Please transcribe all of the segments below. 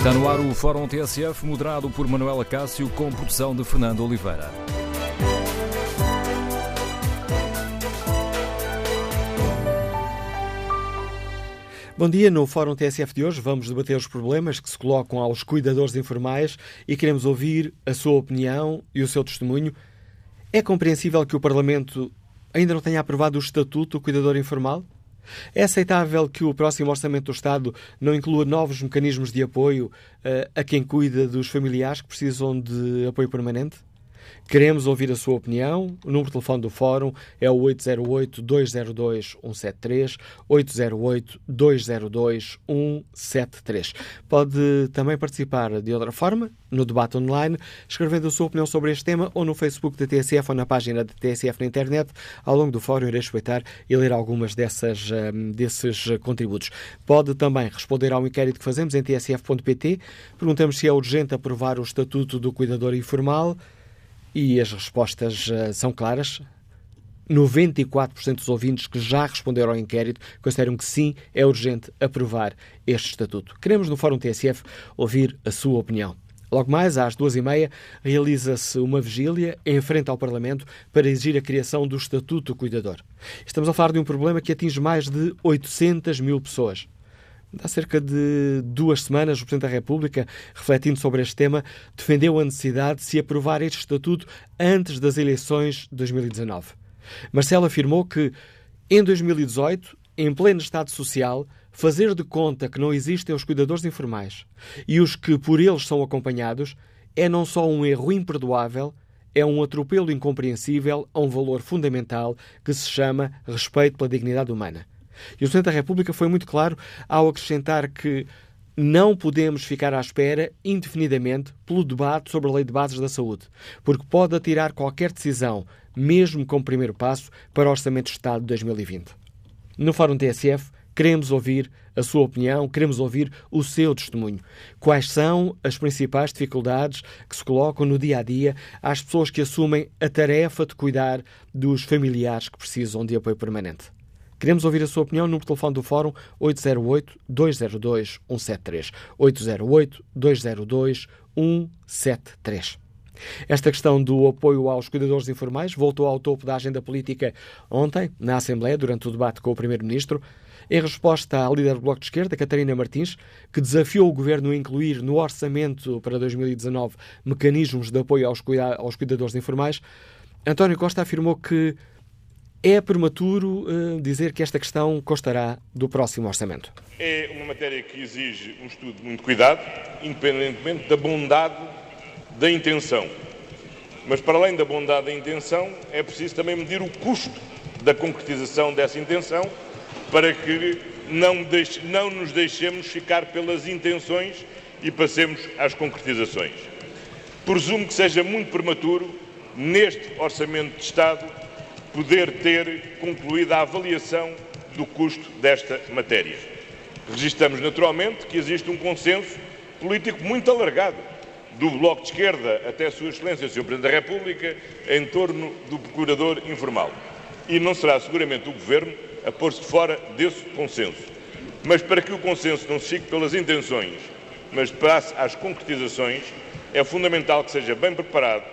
Está no ar o Fórum TSF, moderado por Manuela Cássio, com produção de Fernando Oliveira. Bom dia, no Fórum TSF de hoje vamos debater os problemas que se colocam aos cuidadores informais e queremos ouvir a sua opinião e o seu testemunho. É compreensível que o Parlamento ainda não tenha aprovado o Estatuto do Cuidador Informal? É aceitável que o próximo Orçamento do Estado não inclua novos mecanismos de apoio uh, a quem cuida dos familiares que precisam de apoio permanente? Queremos ouvir a sua opinião. O número de telefone do Fórum é o 808-202-173, 808-202-173. Pode também participar de outra forma, no debate online, escrevendo a sua opinião sobre este tema ou no Facebook da TSF ou na página da TSF na internet. Ao longo do Fórum irei respeitar e ler algumas dessas, um, desses contributos. Pode também responder ao inquérito que fazemos em tsf.pt. Perguntamos se é urgente aprovar o Estatuto do Cuidador Informal. E as respostas uh, são claras. 94% dos ouvintes que já responderam ao inquérito consideram que sim, é urgente aprovar este estatuto. Queremos, no Fórum TSF, ouvir a sua opinião. Logo mais, às duas e meia, realiza-se uma vigília em frente ao Parlamento para exigir a criação do Estatuto do Cuidador. Estamos a falar de um problema que atinge mais de 800 mil pessoas. Há cerca de duas semanas, o Presidente da República, refletindo sobre este tema, defendeu a necessidade de se aprovar este estatuto antes das eleições de 2019. Marcelo afirmou que, em 2018, em pleno Estado Social, fazer de conta que não existem os cuidadores informais e os que por eles são acompanhados é não só um erro imperdoável, é um atropelo incompreensível a um valor fundamental que se chama respeito pela dignidade humana. E o Presidente da República foi muito claro ao acrescentar que não podemos ficar à espera indefinidamente pelo debate sobre a Lei de Bases da Saúde, porque pode atirar qualquer decisão, mesmo como primeiro passo, para o Orçamento de Estado de 2020. No Fórum TSF, queremos ouvir a sua opinião, queremos ouvir o seu testemunho. Quais são as principais dificuldades que se colocam no dia a dia às pessoas que assumem a tarefa de cuidar dos familiares que precisam de apoio permanente? Queremos ouvir a sua opinião no telefone do Fórum 808-202-173. 808-202-173. Esta questão do apoio aos cuidadores informais voltou ao topo da agenda política ontem, na Assembleia, durante o debate com o Primeiro-Ministro, em resposta à líder do Bloco de Esquerda, Catarina Martins, que desafiou o Governo a incluir no orçamento para 2019 mecanismos de apoio aos, cuida aos cuidadores informais. António Costa afirmou que é prematuro uh, dizer que esta questão constará do próximo orçamento. É uma matéria que exige um estudo de muito cuidado, independentemente da bondade da intenção. Mas, para além da bondade da intenção, é preciso também medir o custo da concretização dessa intenção para que não, não nos deixemos ficar pelas intenções e passemos às concretizações. Presumo que seja muito prematuro, neste Orçamento de Estado, poder ter concluído a avaliação do custo desta matéria. Registramos naturalmente que existe um consenso político muito alargado, do Bloco de Esquerda até a Sua Excelência, Sr. Presidente da República, em torno do procurador informal. E não será seguramente o Governo a pôr-se fora desse consenso. Mas para que o consenso não se fique pelas intenções, mas passe às concretizações, é fundamental que seja bem preparado,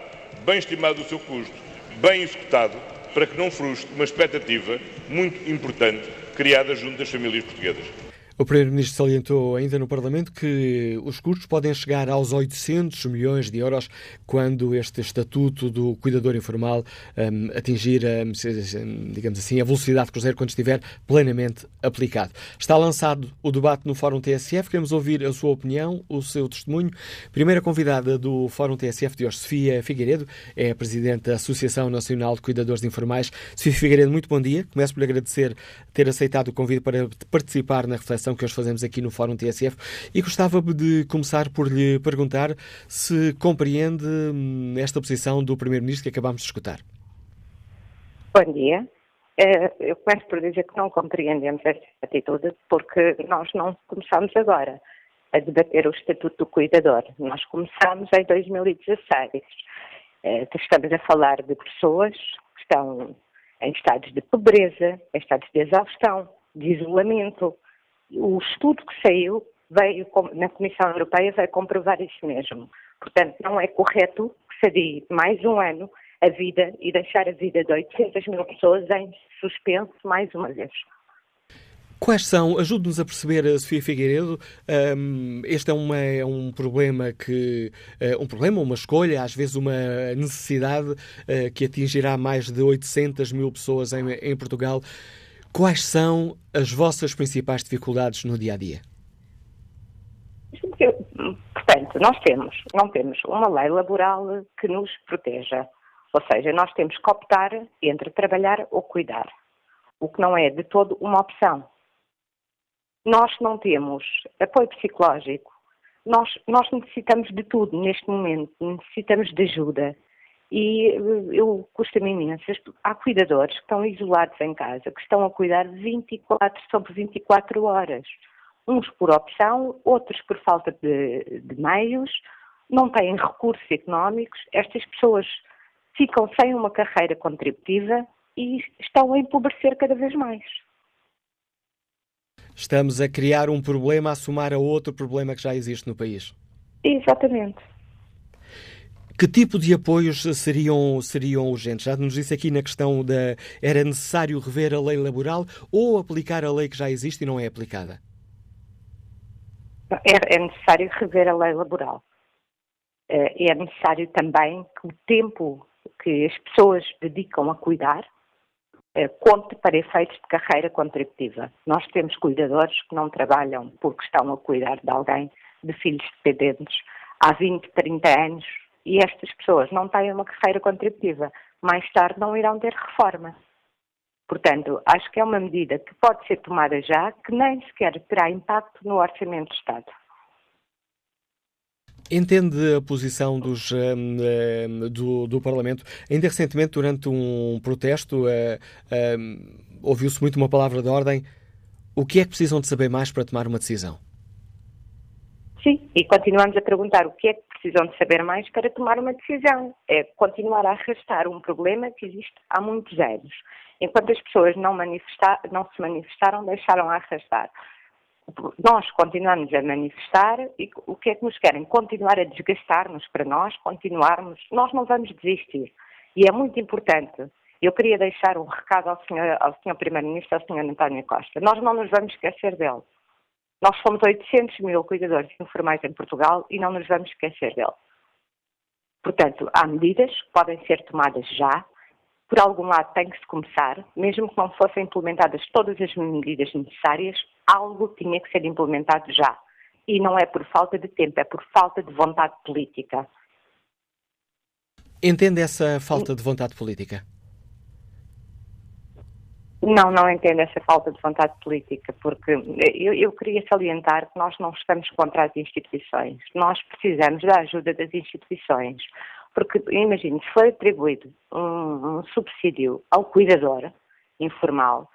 bem estimado o seu custo, bem executado para que não frustre uma expectativa muito importante criada junto das famílias portuguesas. O Primeiro-Ministro salientou ainda no Parlamento que os custos podem chegar aos 800 milhões de euros quando este estatuto do cuidador informal um, atingir, um, digamos assim, a velocidade cruzeiro quando estiver plenamente aplicado. Está lançado o debate no Fórum TSF. Queremos ouvir a sua opinião, o seu testemunho. Primeira convidada do Fórum TSF de hoje, Sofia Figueiredo, é a Presidente da Associação Nacional de Cuidadores Informais. Sofia Figueiredo, muito bom dia. Começo por lhe agradecer ter aceitado o convite para participar na reflexão que hoje fazemos aqui no Fórum TSF e gostava de começar por lhe perguntar se compreende hum, esta posição do Primeiro-Ministro que acabámos de escutar. Bom dia. Eh, eu começo por dizer que não compreendemos esta atitude porque nós não começamos agora a debater o Estatuto do Cuidador. Nós começamos em 2016. Eh, estamos a falar de pessoas que estão em estados de pobreza, em estados de exaustão, de isolamento, o estudo que saiu veio, na Comissão Europeia veio comprovar isso mesmo. Portanto, não é correto que se adie mais um ano a vida e deixar a vida de 800 mil pessoas em suspenso mais uma vez. Quais são, ajude-nos a perceber, eh, Sofia Figueiredo, um, este é, uma, é, um problema que, uh, um problema, uma escolha, às vezes uma necessidade uh, que atingirá mais de 800 mil pessoas em, em, Portugal. Quais são as vossas principais dificuldades no dia a dia? Portanto, nós temos, não temos uma lei laboral que nos proteja. Ou seja, nós temos que optar entre trabalhar ou cuidar, o que não é de todo uma opção nós não temos apoio psicológico, nós, nós necessitamos de tudo neste momento, necessitamos de ajuda. E eh, eu custa-me imenso. Há cuidadores que estão isolados em casa, que estão a cuidar 24 sobre 24 horas. Uns por opção, outros por falta de, de meios, não têm recursos económicos. Estas pessoas ficam sem uma carreira contributiva e estão a empobrecer cada vez mais. Estamos a criar um problema a somar a outro problema que já existe no país. Exatamente. Que tipo de apoios seriam, seriam urgentes? Já nos disse aqui na questão da. Era necessário rever a lei laboral ou aplicar a lei que já existe e não é aplicada? É, é necessário rever a lei laboral. É, é necessário também que o tempo que as pessoas dedicam a cuidar eh, conte para efeitos de carreira contributiva. Nós temos cuidadores que não trabalham porque estão a cuidar de alguém, de filhos dependentes, há 20, 30 anos, e estas pessoas não têm uma carreira contributiva. Mais tarde não irão ter reforma. Portanto, acho que é uma medida que pode ser tomada já, que nem sequer terá impacto no Orçamento de Estado. Entende a posição dos, um, um, do, do, Parlamento? Ainda recentemente, durante um protesto, uh, um, ouviu-se muito uma palavra de ordem. O que é que precisam de saber mais para tomar uma decisão? Sim, e continuamos a perguntar o que é que precisam de saber mais para tomar uma decisão. É continuar a arrastar um problema que existe há muitos anos. Enquanto as pessoas não, não se manifestaram, deixaram a arrastar nós continuamos a manifestar e o que é que nos querem? Continuar a desgastar-nos para nós, continuarmos. Nós não vamos desistir. E é muito importante. Eu queria deixar um recado ao senhor, ao senhor Primeiro-Ministro, ao senhor António Costa. Nós não nos vamos esquecer dele. Nós somos 800 mil cuidadores informais em Portugal e não nos vamos esquecer dele. Portanto, há medidas que podem ser tomadas já. Por algum lado tem que se começar, mesmo que não fossem implementadas todas as medidas necessárias, algo tinha que ser implementado já. E não é por falta de tempo, é por falta de vontade política. Entende essa falta de vontade política? Não, não entendo essa falta de vontade política, porque eu, eu, queria salientar que nós não estamos contra as instituições. Nós precisamos da ajuda das instituições. Porque, imagine, se for atribuído um, um subsídio ao cuidador informal,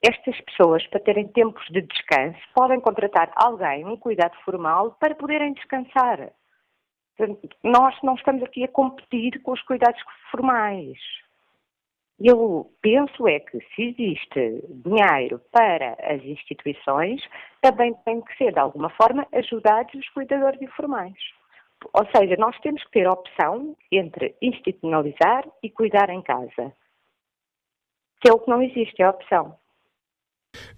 estas pessoas, para terem tempos de descanso, podem contratar alguém, um cuidado formal, para poderem descansar. Nós não estamos aqui a competir com os cuidados formais. Eu penso é que se existe dinheiro para as instituições, também tem que ser, de alguma forma, ajudados os cuidadores informais. Ou seja, nós temos que ter a opção entre institucionalizar e cuidar em casa. Que é o que não existe, é a opção.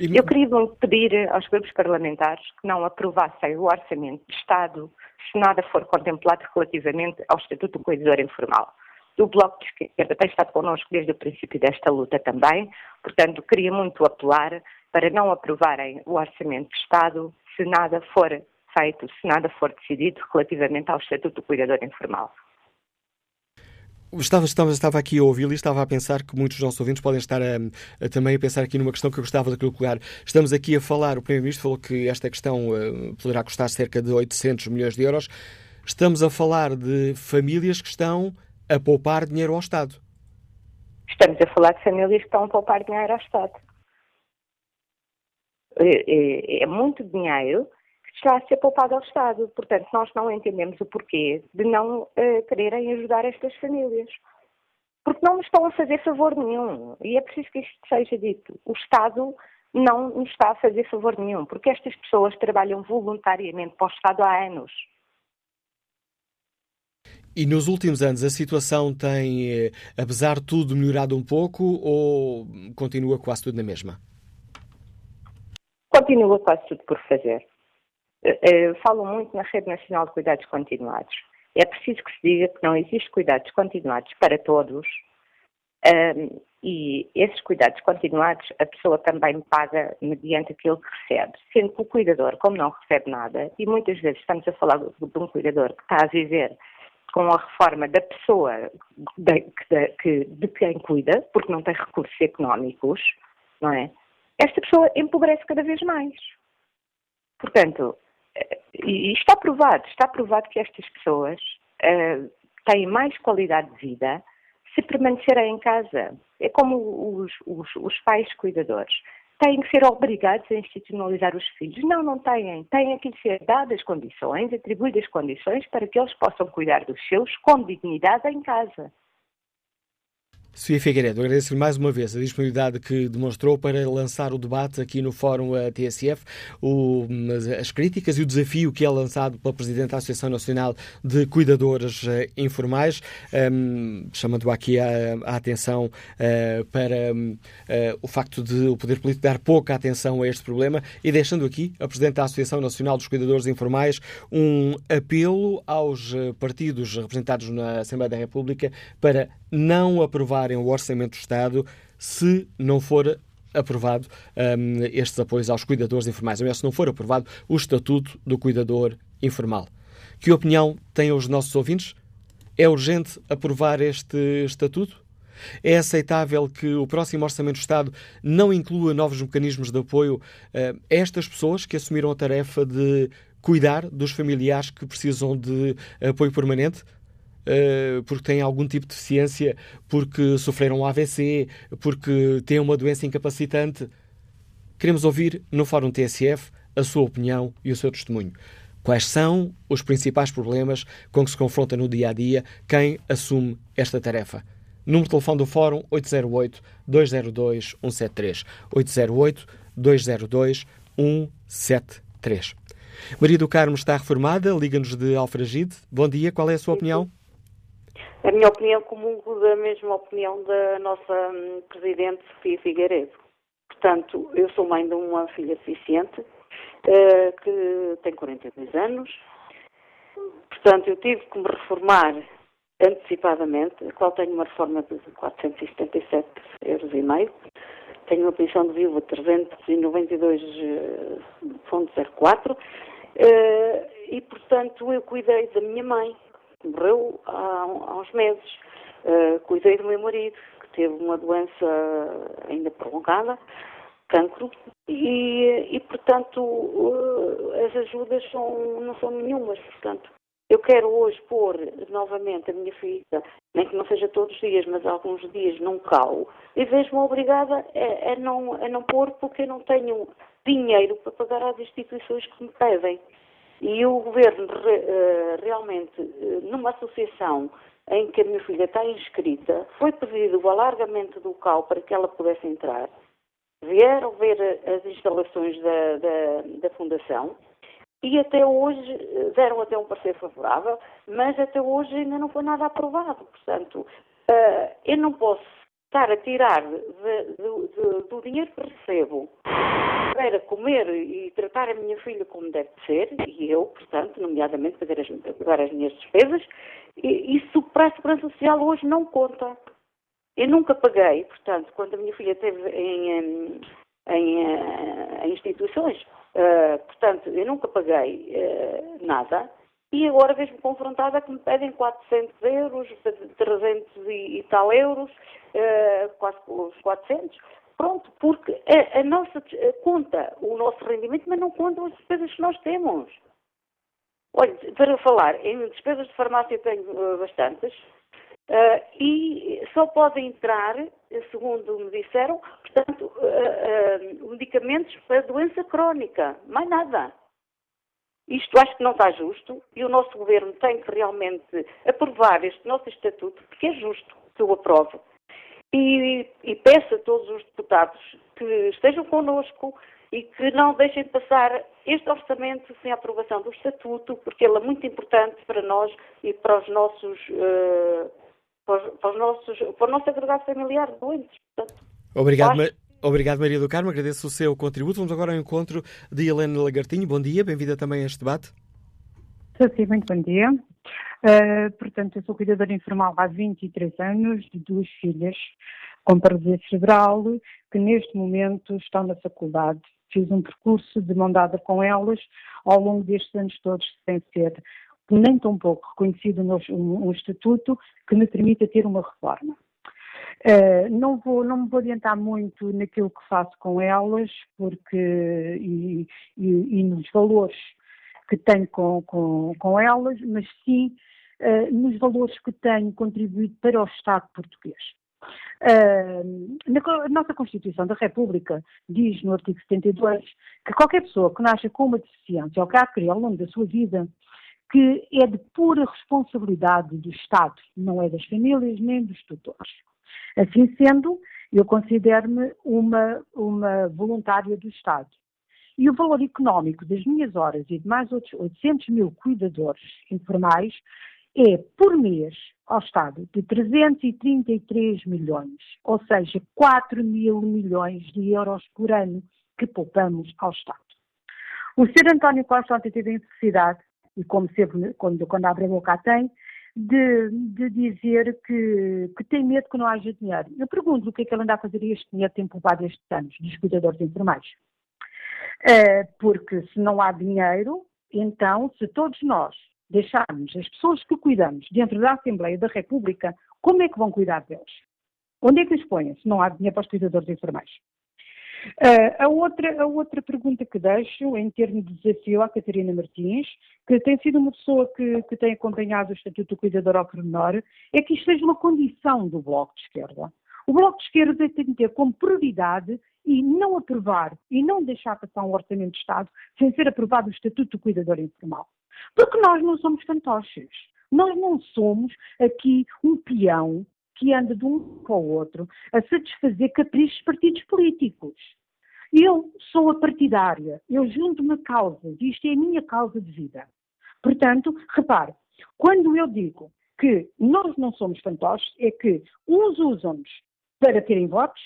Eu queria pedir aos grupos parlamentares que não aprovassem o orçamento de Estado se nada for contemplado relativamente ao Estatuto do Cuidador Informal. O Bloco de Esquerda tem estado connosco desde o princípio desta luta também, portanto, queria muito apelar para não aprovarem o orçamento de Estado se nada for feito, se nada for decidido relativamente ao Estatuto do Cuidador Informal. Estava, estava, estava aqui a ouvi-lo e estava a pensar que muitos dos nossos ouvintes podem estar a, a, também a pensar aqui numa questão que eu gostava de colocar. Estamos aqui a falar, o Primeiro-Ministro falou que esta questão uh, poderá custar cerca de 800 milhões de euros. Estamos a falar de famílias que estão a poupar dinheiro ao Estado. Estamos a falar de famílias que estão a poupar dinheiro ao Estado. É, é, é muito dinheiro está a ser poupado ao Estado. Portanto, nós não entendemos o porquê de não uh, quererem ajudar estas famílias. Porque não nos estão a fazer favor nenhum. E é preciso que isto seja dito. O Estado não nos está a fazer favor nenhum, porque estas pessoas trabalham voluntariamente para o Estado há anos. E nos últimos anos a situação tem, eh, apesar de tudo, melhorado um pouco ou continua quase tudo na mesma? Continua quase tudo por fazer. Eh, eh, falo muito na Rede Nacional de Cuidados Continuados. É preciso que se diga que não existe cuidados continuados para todos um, e esses cuidados continuados a pessoa também paga mediante aquilo que recebe, sendo que o cuidador, como não recebe nada, e muitas vezes estamos a falar de um cuidador que está a viver com a reforma da pessoa de, de, de quem cuida, porque não tem recursos económicos, não é? Esta pessoa empobrece cada vez mais. Portanto, eh, e está provado, está provado que estas pessoas uh, têm mais qualidade de vida se permanecerem em casa. É como os, os, os pais cuidadores têm que ser obrigados a institucionalizar os filhos. Não, não têm. Têm que lhes ser dadas condições, atribuídas condições para que eles possam cuidar dos seus com dignidade em casa. Sofia Figueiredo, agradeço-lhe mais uma vez a disponibilidade que demonstrou para lançar o debate aqui no Fórum TSF, o, as críticas e o desafio que é lançado pela Presidente da Associação Nacional de Cuidadores uh, Informais, um, chamando aqui a, a atenção uh, para uh, o facto de o Poder Político dar pouca atenção a este problema e deixando aqui a Presidente da Associação Nacional dos Cuidadores Informais um apelo aos partidos representados na Assembleia da República para não aprovarem o Orçamento do Estado se não for aprovado um, estes apoios aos cuidadores informais, ou se não for aprovado o Estatuto do Cuidador Informal. Que opinião têm os nossos ouvintes? É urgente aprovar este Estatuto? É aceitável que o próximo Orçamento do Estado não inclua novos mecanismos de apoio uh, a estas pessoas que assumiram a tarefa de cuidar dos familiares que precisam de apoio permanente? Uh, porque têm algum tipo de deficiência, porque sofreram um AVC, porque têm uma doença incapacitante. Queremos ouvir no Fórum TSF a sua opinião e o seu testemunho. Quais são os principais problemas com que se confronta no dia a dia quem assume esta tarefa? Número de telefone do Fórum 808-202-173. 808-202-173. Maria do Carmo está reformada, liga-nos de Alfragide. Bom dia, qual é a sua opinião? A minha opinião comungo da mesma opinião da nossa hum, Presidente Sofia Figueiredo. Portanto, eu sou mãe de uma filha deficiente uh, que tem 42 anos. Portanto, eu tive que me reformar antecipadamente, a qual tenho uma reforma de 477 euros e meio. Tenho uma pensão de viúva de 392,04 uh, e, portanto, eu cuidei da minha mãe, morreu há, há uns meses. Uh, cuidei do meu marido, que teve uma doença ainda prolongada, cancro, e, e portanto uh, as ajudas são, não são nenhumas. Portanto, eu quero hoje pôr novamente a minha filha, nem que não seja todos os dias, mas alguns dias num cal, e vejo-me obrigada a, a, não, a não pôr porque eu não tenho dinheiro para pagar às instituições que me pedem. E o governo eh, realmente, eh, numa associação em que a minha filha está inscrita, foi pedido o alargamento do local para que ela pudesse entrar. Vieram ver as instalações da, da, da Fundação e até hoje eh, deram até um parecer favorável, mas até hoje ainda não foi nada aprovado. Portanto, eu não posso estar a tirar de, de, de, do dinheiro que recebo para comer e tratar a minha filha como deve ser, e eu, portanto, nomeadamente, fazer as, pagar as minhas despesas, e isso para a Segurança Social hoje não conta. Eu nunca paguei, portanto, quando a minha filha esteve em, em, em, eh, instituições, uh, portanto, eu nunca paguei uh, nada, e agora vejo-me confrontada que me pedem 400 euros, 300 e, e tal euros, uh, quase os 400. Pronto, porque a, a, nossa conta o nosso rendimento, mas não contam as despesas que nós temos. Olha, para falar em despesas de farmácia tenho uh, bastantes, uh, e só podem entrar, segundo me disseram, portanto, medicamentos para doença crónica, mais nada. Isto acho que não está justo e o nosso governo tem que realmente aprovar este nosso estatuto, porque é justo que eu aprovo. e, e peço a todos os deputados que estejam connosco e que não deixem de passar este orçamento sem a aprovação do Estatuto, porque ele é muito importante para nós e para os nossos, uh, para, os, para, os, nossos, para o nosso agregado familiar doentes. Portanto, Obrigado, acho... Obrigado, Maria do Carmo. Agradeço o seu contributo. Vamos agora ao encontro de Helena Lagartinho. Bom dia, bem-vinda também a este debate. Sim, muito bom dia. Uh, portanto, eu sou cuidadora informal há 23 anos, de duas filhas com paralisia cerebral, que neste momento estão na faculdade. Fiz um percurso de mão dada com elas ao longo destes anos todos, sem ser nem tão pouco reconhecido no, um, um estatuto que me permita ter uma reforma. Uh, não, vou, não me vou adiantar muito naquilo que faço com elas, porque e, e, e nos valores que tenho com, com, com elas, mas sim uh, nos valores que tenho contribuído para o Estado português. Uh, na nossa Constituição da República diz no artigo 72 que qualquer pessoa que nasça com uma deficiência ou que a adquiriu ao longo da sua vida, que é de pura responsabilidade do Estado, não é das famílias nem dos tutores. Assim sendo, eu considero-me uma, uma voluntária do Estado. E o valor económico das minhas horas e de mais outros 800 mil cuidadores informais é, por mês, ao Estado, de 333 milhões, ou seja, 4 mil milhões de euros por ano que poupamos ao Estado. O Sr. António Costa ontem teve a infelicidade, e como sempre, quando, quando abre a boca tem, de, de dizer que, que, tem medo que não haja dinheiro. Eu pergunto o que é que ele anda a fazer este dinheiro tem poupado estes anos, dos cuidadores informais. Uh, porque se não há dinheiro, então, se todos nós deixarmos as pessoas que cuidamos dentro da Assembleia da República, como é que vão cuidar deles? Onde é que os põem se não há dinheiro para os cuidadores informais? Uh, a, outra, a outra pergunta que deixo, em termos de desafio à Catarina Martins, que tem sido uma pessoa que, que tem acompanhado o Estatuto do Cuidador ao Pormenor, é que isto seja uma condição do Bloco de Esquerda. O Bloco de Esquerda tem de ter como prioridade e não aprovar e não deixar passar um orçamento de Estado sem ser aprovado o Estatuto do Cuidador Informal. Porque nós não somos fantoches. Nós não somos aqui um peão que anda de um para o outro a satisfazer caprichos partidos políticos. Eu sou a partidária, eu junto-me a causas, isto é a minha causa de vida. Portanto, repare, quando eu digo que nós não somos fantoches, é que uns usam-nos para terem votos,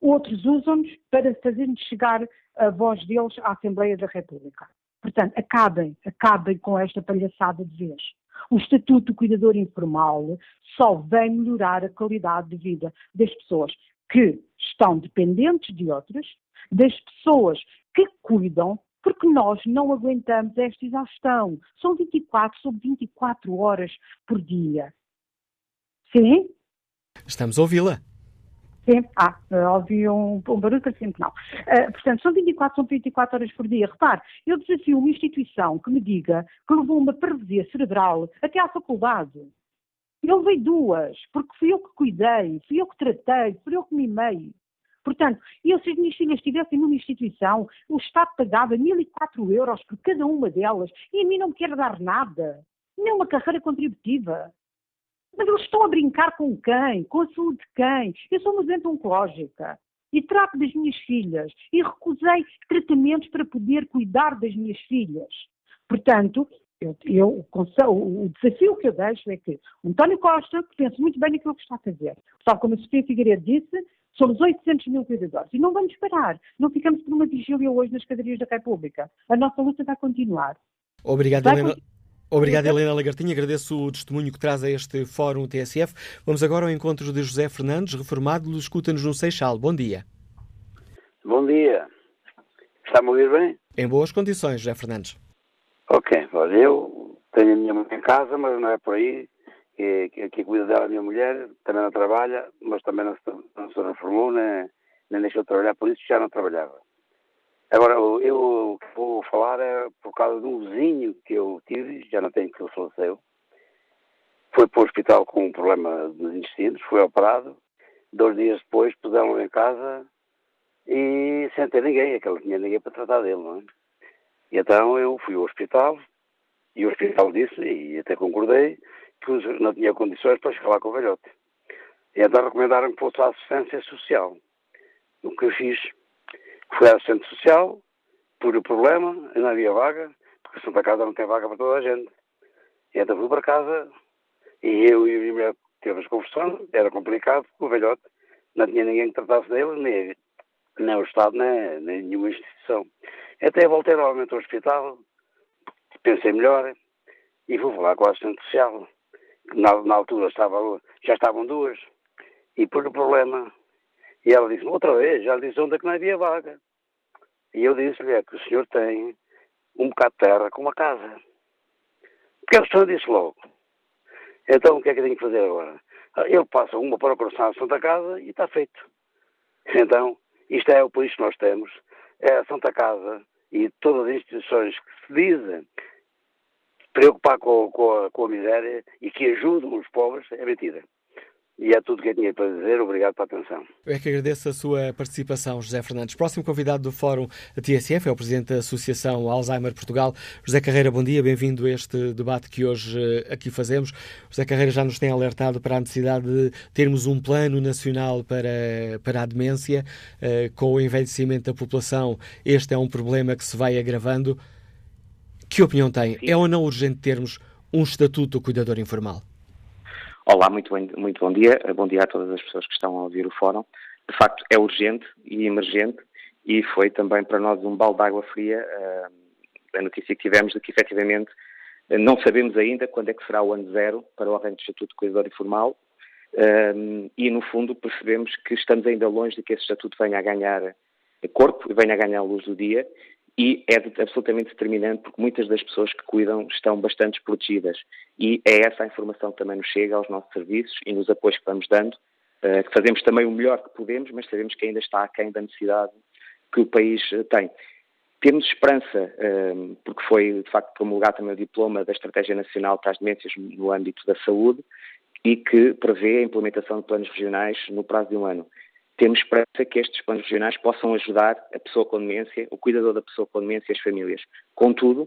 outros usam-nos para fazermos chegar a voz deles à Assembleia da República. Portanto, acabem, acabem com esta palhaçada de vez. O Estatuto do Cuidador Informal só vem melhorar a qualidade de vida das pessoas que estão dependentes de outras, das pessoas que cuidam, porque nós não aguentamos esta exaustão. São 24 sobre 24 horas por dia. Sim? Estamos a ouvi-la. Sim, ah, ouvi um, um barulho, parecia que não. Portanto, são 24, são 24 horas por dia. Repare, eu desafio uma instituição que me diga que levou uma paralisia cerebral até à faculdade. Eu levei duas, porque fui eu que cuidei, fui eu que tratei, fui eu que mimei. Portanto, eu, se as minhas filhas estivessem numa instituição, o Estado pagava 1.004 euros por cada uma delas e a mim não me quer dar nada. Nem uma carreira contributiva. Mas eles estão a brincar com quem? Com a saúde de quem? Eu sou uma doente oncológica e trato das minhas filhas e recusei tratamentos para poder cuidar das minhas filhas. Portanto, eu, eu, o desafio que eu deixo é que o António Costa pense muito bem naquilo que está a fazer. Sabe como a Sofia Figueiredo disse, somos 800 mil cuidadores e não vamos parar. Não ficamos por uma vigília hoje nas cadarias da República. A nossa luta vai continuar. Obrigado, vai Helena. Obrigado, Helena Lagartinha. Agradeço o testemunho que traz a este Fórum TSF. Vamos agora ao encontro de José Fernandes, reformado, escuta-nos no Seixal. Bom dia. Bom dia. Está-me a ouvir bem? Em boas condições, José Fernandes. Ok, olha, eu tenho a minha mãe em casa, mas não é por aí. Que, que, que cuida dela a minha mulher, também não trabalha, mas também não, não se reformou, nem, nem deixou de trabalhar, por isso já não trabalhava. Agora, eu, vou falar é por causa de um vizinho que eu tive, já não tenho que ele faleceu. Foi para o hospital com um problema nos intestinos, foi operado. Dois dias depois puseram-lo em casa e sem ter ninguém, aquele tinha ninguém para tratar dele, não é? E então eu fui ao hospital e o hospital disse, e até concordei, que não tinha condições para lá com o velhote. E então recomendaram que fosse a assistência social. O que eu fiz foi a assistente social, por o problema, não havia vaga, porque Santa Casa não tem vaga para toda a gente. E então fui para casa e eu e a minha mulher tivemos conversando, era complicado, o velhote não tinha ninguém que tratasse dele, nem, nem o Estado, nem, nem nenhuma instituição. Até voltei novamente ao hospital, pensei melhor e fui falar com a assistente social. Na, na altura estava, já estavam duas, e por o problema. E ela disse outra vez, já disse onde é que não havia vaga. E eu disse-lhe é que o senhor tem um bocado de terra com uma casa. Porque o senhor disse logo. Então o que é que eu tenho que fazer agora? Ele passa uma procuração à Santa Casa e está feito. Então, isto é o país que nós temos. É a Santa Casa e todas as instituições que se dizem preocupar com, com, a, com a miséria e que ajudam os pobres, é mentira. E é tudo o que eu tinha para dizer. Obrigado pela atenção. Eu é que agradeço a sua participação, José Fernandes. Próximo convidado do Fórum TSF é o Presidente da Associação Alzheimer Portugal. José Carreira, bom dia. Bem-vindo a este debate que hoje eh, aqui fazemos. José Carreira já nos tem alertado para a necessidade de termos um plano nacional para, para a demência. Eh, com o envelhecimento da população, este é um problema que se vai agravando. Que opinião tem? É ou não urgente termos um estatuto do cuidador informal? Olá, muito bom, muito bom dia. Bom dia a todas as pessoas que estão a ouvir o fórum. De facto, é urgente e emergente e foi também para nós um balde de água fria uh, a notícia que tivemos de que efetivamente não sabemos ainda quando é que será o ano zero para o arranjo de estatuto de cuidador informal uh, e, no fundo, percebemos que estamos ainda longe de que esse estatuto venha a ganhar corpo e venha a ganhar a luz do dia e é absolutamente determinante porque muitas das pessoas que cuidam estão bastante desprotegidas. E é essa a informação que também nos chega aos nossos serviços e nos apoios que vamos dando, eh, que fazemos também o melhor que podemos, mas sabemos que ainda está aquém da necessidade que o país eh, tem. Temos esperança, eh, porque foi de facto promulgado também o diploma da Estratégia Nacional para as Demências no âmbito da saúde e que prevê a implementação de planos regionais no prazo de um ano temos esperança que estes planos regionais possam ajudar a pessoa com demência, o cuidador da pessoa com demência e as famílias. Contudo,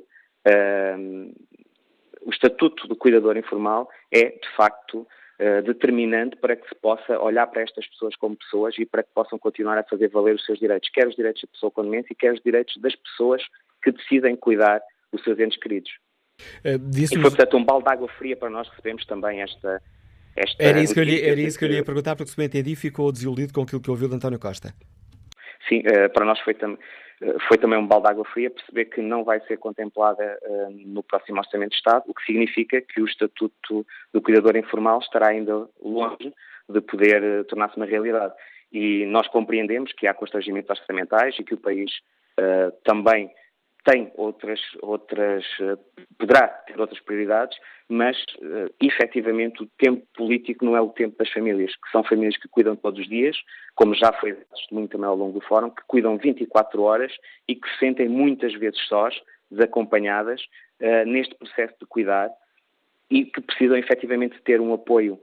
uh, o estatuto do cuidador informal é, de facto, uh, determinante para que se possa olhar para estas pessoas como pessoas e para que possam continuar a fazer valer os seus direitos, quer os direitos da pessoa com demência, quer os direitos das pessoas que decidem cuidar dos seus entes queridos. Uh, e foi, portanto, um balde de água fria para nós recebemos também esta, esta era isso que eu lhe, era isso que eu lhe ia perguntar, porque o Semente Edi ficou desiludido com aquilo que ouviu de António Costa. Sim, uh, para nós foi, tam, uh, foi, também um balde de água fria perceber que não vai ser contemplada uh, no próximo Orçamento de Estado, o que significa que o Estatuto do Cuidador Informal estará ainda longe de poder tornar-se uma realidade. E nós compreendemos que há constrangimentos orçamentais e que o país também tem outras, outras, eh, poderá ter outras prioridades, mas uh, efetivamente o tempo político não é o tempo das famílias, que são famílias que cuidam todos os dias, como já foi testemunho também ao longo do fórum, que cuidam 24 horas e que se sentem muitas vezes sós, desacompanhadas, uh, neste processo de cuidar e que precisam efetivamente ter um apoio,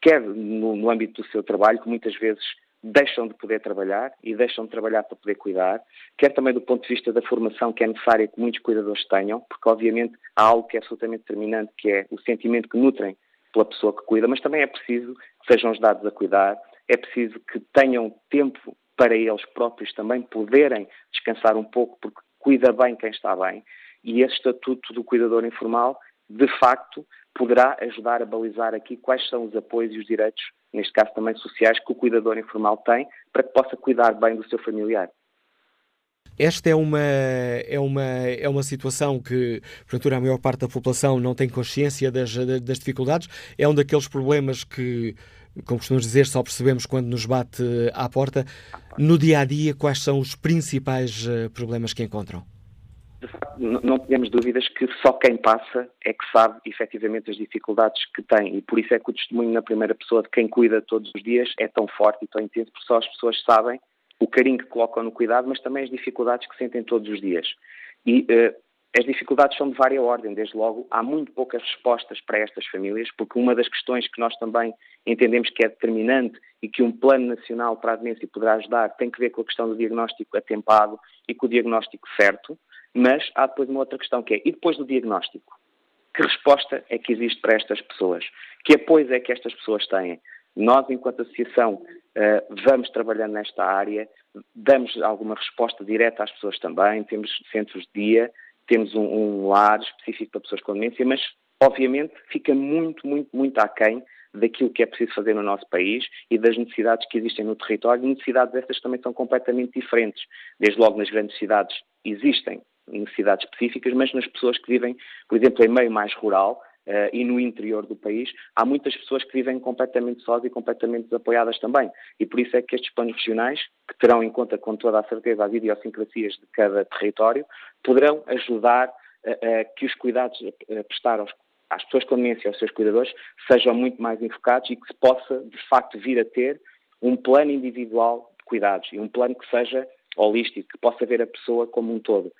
quer no, no âmbito do seu trabalho, que muitas vezes deixam de poder trabalhar e deixam de trabalhar para poder cuidar, quer também do ponto de vista da formação que é necessária que muitos cuidadores tenham, porque obviamente há algo que é absolutamente determinante, que é o sentimento que nutrem pela pessoa que cuida, mas também é preciso que sejam dados a cuidar, é preciso que tenham tempo para eles próprios também poderem descansar um pouco, porque cuida bem quem está bem, e esse estatuto do cuidador informal, de facto, poderá ajudar a balizar aqui quais são os apoios e os direitos neste caso também sociais, que o cuidador informal tem para que possa cuidar bem do seu familiar. Esta é uma, é uma, é uma situação que, porventura, a maior parte da população não tem consciência das, das dificuldades. É um daqueles problemas que, como costumamos dizer, só percebemos quando nos bate à porta. No dia a dia, quais são os principais eh, problemas que encontram? De facto, não temos dúvidas que só quem passa é que sabe efetivamente as dificuldades que tem e por isso é que o testemunho na primeira pessoa de quem cuida todos os dias é tão forte e tão intenso, porque só as pessoas sabem o carinho que colocam no cuidado, mas também as dificuldades que sentem todos os dias. E uh, as dificuldades são de várias ordens, desde logo, há muito poucas respostas para estas famílias, porque uma das questões que nós também entendemos que é determinante e que um plano nacional para a demência poderá ajudar tem que ver com a questão do diagnóstico atempado e com o diagnóstico certo. Mas há depois uma outra questão que é, e depois do diagnóstico? Que resposta é que existe para estas pessoas? Que apoio é que estas pessoas têm? Nós, enquanto associação, vamos trabalhando nesta área, damos alguma resposta direta às pessoas também, temos centros de dia, temos um, um lar específico para pessoas com demência, mas obviamente fica muito, muito, muito aquém daquilo que é preciso fazer no nosso país e das necessidades que existem no território. Necessidades essas também são completamente diferentes. Desde logo nas grandes cidades existem necessidades específicas, mas nas pessoas que vivem, por exemplo, em meio mais rural, Uh, e no interior do país, há muitas pessoas que vivem completamente sós e completamente desapoiadas também. E por isso é que estes planos regionais, que terão em conta com toda a certeza as idiosincrasias de cada território, poderão ajudar uh, que os cuidados a prestar aos, às pessoas com demência aos seus cuidadores sejam muito mais enfocados e que se possa, de facto, vir a ter um plano individual de cuidados e um plano que seja holístico, que possa ver a pessoa como um todo.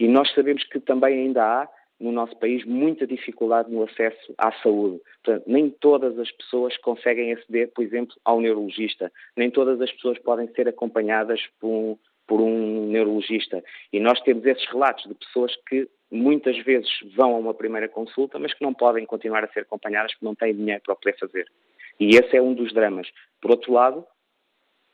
E nós sabemos que também ainda há no nosso país muita dificuldade no acesso à saúde. Portanto, nem todas as pessoas conseguem aceder, por exemplo, ao neurologista. Nem todas as pessoas podem ser acompanhadas por um, por um neurologista. E nós temos esses relatos de pessoas que muitas vezes vão a uma primeira consulta, mas que não podem continuar a ser acompanhadas porque não têm dinheiro para o poder fazer. E esse é um dos dramas. Por outro lado,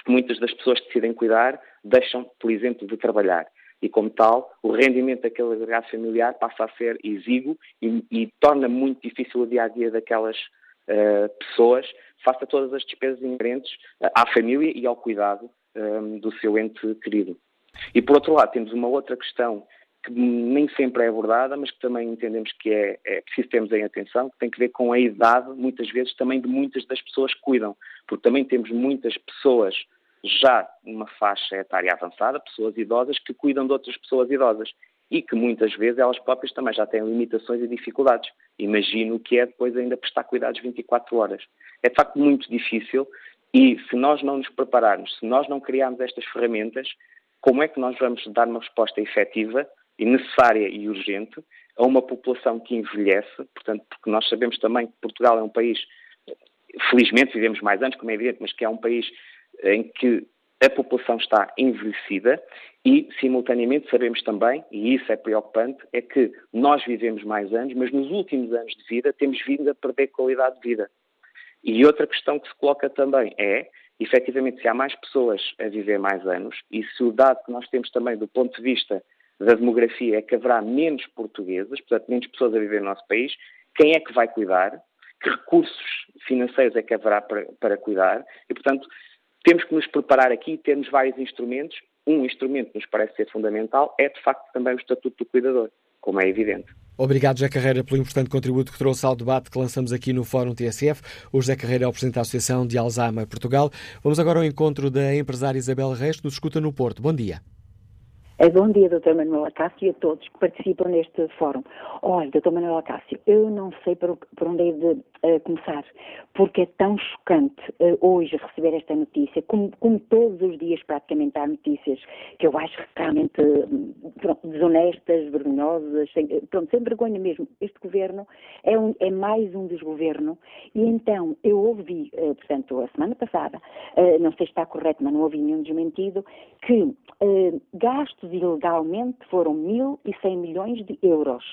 muitas das pessoas que decidem cuidar deixam, por exemplo, de trabalhar e, como tal, o rendimento daquele agregado familiar passa a ser exíguo e, e torna muito difícil o dia a dia daquelas uh, pessoas, face a todas as despesas inerentes uh, à família e ao cuidado um, eh, do seu ente querido. E, por outro lado, temos uma outra questão que nem sempre é abordada, mas que também entendemos que é, é preciso termos em atenção, que tem que ver com a idade, muitas vezes, também de muitas das pessoas que cuidam, porque também temos muitas pessoas já numa faixa etária avançada, pessoas idosas que cuidam de outras pessoas idosas e que muitas vezes elas próprias também já têm limitações e dificuldades. Imagino o que é depois ainda prestar cuidados 24 horas. É de facto muito difícil e se nós não nos prepararmos, se nós não criarmos estas ferramentas, como é que nós vamos dar uma resposta efetiva e necessária e urgente a uma população que envelhece, portanto, porque nós sabemos também que Portugal é um país, felizmente vivemos mais anos, como é evidente, mas que é um país em que a população está envelhecida e, simultaneamente, sabemos também, e isso é preocupante, é que nós vivemos mais anos, mas nos últimos anos de vida temos vindo a perder qualidade de vida. E outra questão que se coloca também é, efetivamente, se há mais pessoas a viver mais anos e se o dado que nós temos também do ponto de vista da demografia é que haverá menos portugueses, portanto, menos pessoas a viver no nosso país, quem é que vai cuidar? Que recursos financeiros é que haverá para, para cuidar? E, portanto, temos que nos preparar aqui, temos vários instrumentos. Um instrumento que nos parece ser fundamental é, de facto, também o Estatuto do Cuidador, como é evidente. Obrigado, José Carreira, pelo importante contributo que trouxe ao debate que lançamos aqui no Fórum TSF. O José Carreira é o Presidente da Associação de Alzheimer Portugal. Vamos agora ao encontro da empresária Isabel Reis, que nos escuta no Porto. Bom dia. É, bom dia, Dr. Manuel Acácio e a todos que participam neste fórum. Olha, Dr. Manuel Acácio, eu não sei por, por onde é de uh, começar, porque é tão chocante uh, hoje receber esta notícia, como, como, todos os dias praticamente há notícias que eu acho realmente pronto, desonestas, vergonhosas, sem, pronto, sem vergonha mesmo. Este governo é, um, é mais um desgoverno e então eu ouvi, uh, portanto, a semana passada, não sei se está correto, mas não ouvi nenhum desmentido, que gastos ilegalmente foram 1.100 milhões de euros.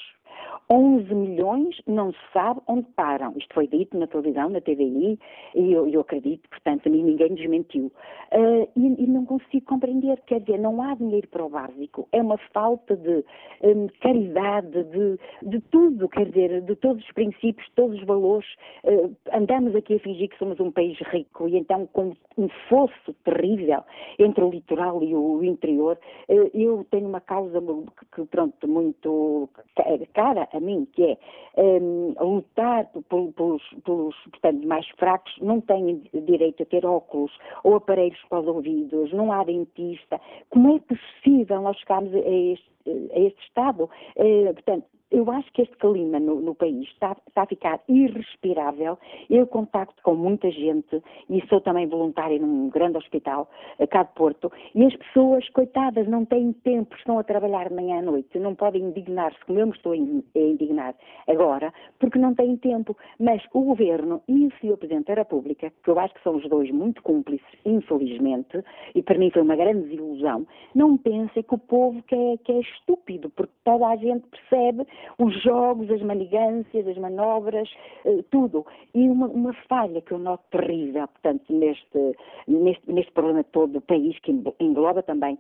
11 milhões não se sabe onde param. Isto foi dito na televisão, na TVI, e eu, eu acredito, portanto, ninguém desmentiu. Uh, e, e, não consigo compreender, quer dizer, não há dinheiro para o básico. É uma falta de um, caridade, de, de tudo, quer dizer, de todos os princípios, todos os valores. Uh, andamos aqui a fingir que somos um país rico e então com um fosso terrível entre o litoral e o interior. Uh, eu tenho uma causa que, pronto, muito cara a mim, que é um, lutar pelos, pelos portanto, mais fracos, não têm direito a ter óculos ou aparelhos para os ouvidos, não há dentista. Como é possível nós chegarmos a este, a este estado? Uh, portanto, eu acho que este clima no, no país está, está, a ficar irrespirável. Eu contacto com muita gente e sou também voluntária num grande hospital, cá de Porto, e as pessoas, coitadas, não têm tempo, estão a trabalhar de manhã à noite, não podem indignar-se, como eu me estou a indignar agora, porque não têm tempo. Mas o Governo e o Sr. Presidente da República, que eu acho que são os dois muito cúmplices, infelizmente, e para mim foi uma grande desilusão, não pensem que o povo que é, que é estúpido, porque toda a gente percebe os jogos, as manigâncias, as manobras, uh, tudo. E uma, uma, falha que eu noto terrível, portanto, neste, neste, neste problema todo do país, que engloba também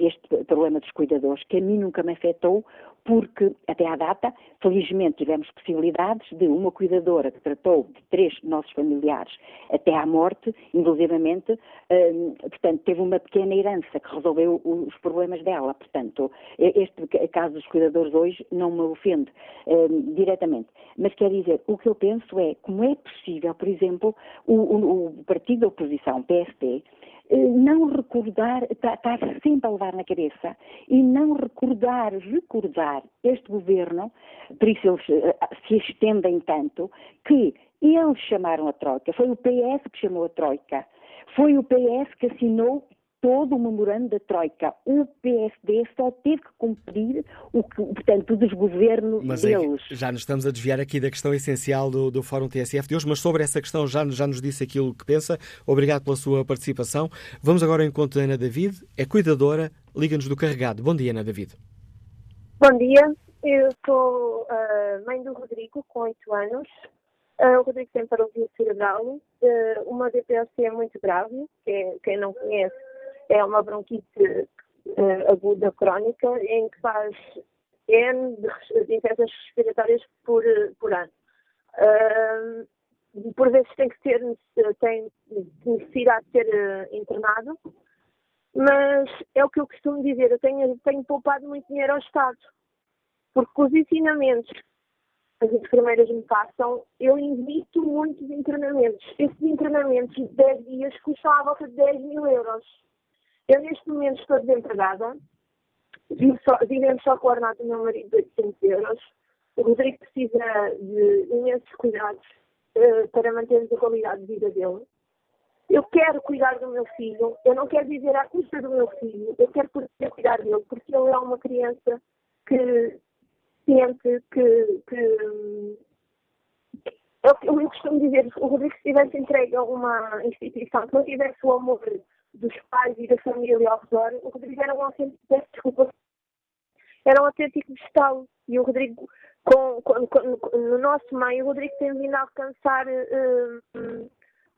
este problema dos cuidadores, que a mim nunca me afetou, porque até à data, felizmente, tivemos possibilidades de uma cuidadora que tratou de três nossos familiares até à morte, inclusivamente, hum, portanto, teve uma pequena herança que resolveu os problemas dela. Portanto, este caso dos cuidadores hoje não me ofende hum, diretamente. Mas quer dizer, o que eu penso é como é possível, por exemplo, o, o, o partido da oposição, PSD, não recordar, estar tá, tá sempre a levar na cabeça. E não recordar, recordar este governo, por isso eles eh, se estendem tanto, que eles chamaram a Troika, foi o PS que chamou a Troika, foi o PS que assinou todo o memorando da Troika. O PSD só teve que cumprir o, que, portanto, o desgoverno mas deles. É, já nos estamos a desviar aqui da questão essencial do, do Fórum TSF de hoje, mas sobre essa questão já, já nos disse aquilo que pensa. Obrigado pela sua participação. Vamos agora ao encontro da Ana David, é cuidadora, liga-nos do carregado. Bom dia, Ana David. Bom dia, eu sou uh, mãe do Rodrigo, com 8 anos. Uh, o Rodrigo tem paralisia cerebral, uh, uma DPLC muito grave, que é, quem não conhece é uma bronquite uh, aguda crónica em que faz N de, infecções respiratórias por, por ano. Uh, por vezes tem que ter tem necessidade de ser uh, internado, mas é o que eu costumo dizer, eu tenho, tenho poupado muito dinheiro ao Estado, porque os ensinamentos as enfermeiras me passam, eu invito muitos internamentos. Esses internamentos de 10 dias custam à volta de 10 mil euros. Eu, neste momento, estou desempregada. Vivemos só com o ordenado do meu marido de 800 euros. O Rodrigo precisa de imensos cuidados uh, para mantermos a qualidade de vida dele. Eu quero cuidar do meu filho. Eu não quero viver à custa do meu filho. Eu quero poder cuidar dele, porque ele é uma criança que sente que, que eu, eu costumo dizer, o Rodrigo se tivesse entregue a uma instituição que não tivesse o amor dos pais e da família ao redor, o Rodrigo era um autêntico, desculpa, era um autêntico vegetal. E o Rodrigo, com, com, com, no nosso meio, o Rodrigo tem vindo a alcançar uh, uh,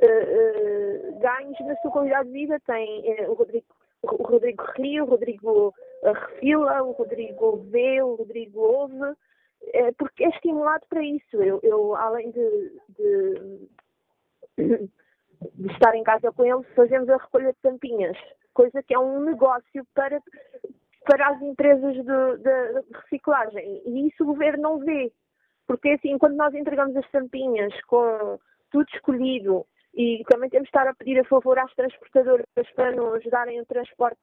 uh, ganhos na sua qualidade de vida. Tem o Rodrigo o Rodrigo ri, o Rodrigo refila, o Rodrigo vê, o Rodrigo ouve, é, porque é estimulado para isso. Eu, eu além de, de, de estar em casa com eles, fazemos a recolha de tampinhas, coisa que é um negócio para, para as empresas de, de, de reciclagem. E isso o governo não vê. Porque assim, quando nós entregamos as tampinhas com tudo escolhido e também temos de estar a pedir a favor às transportadoras para nos darem o transporte.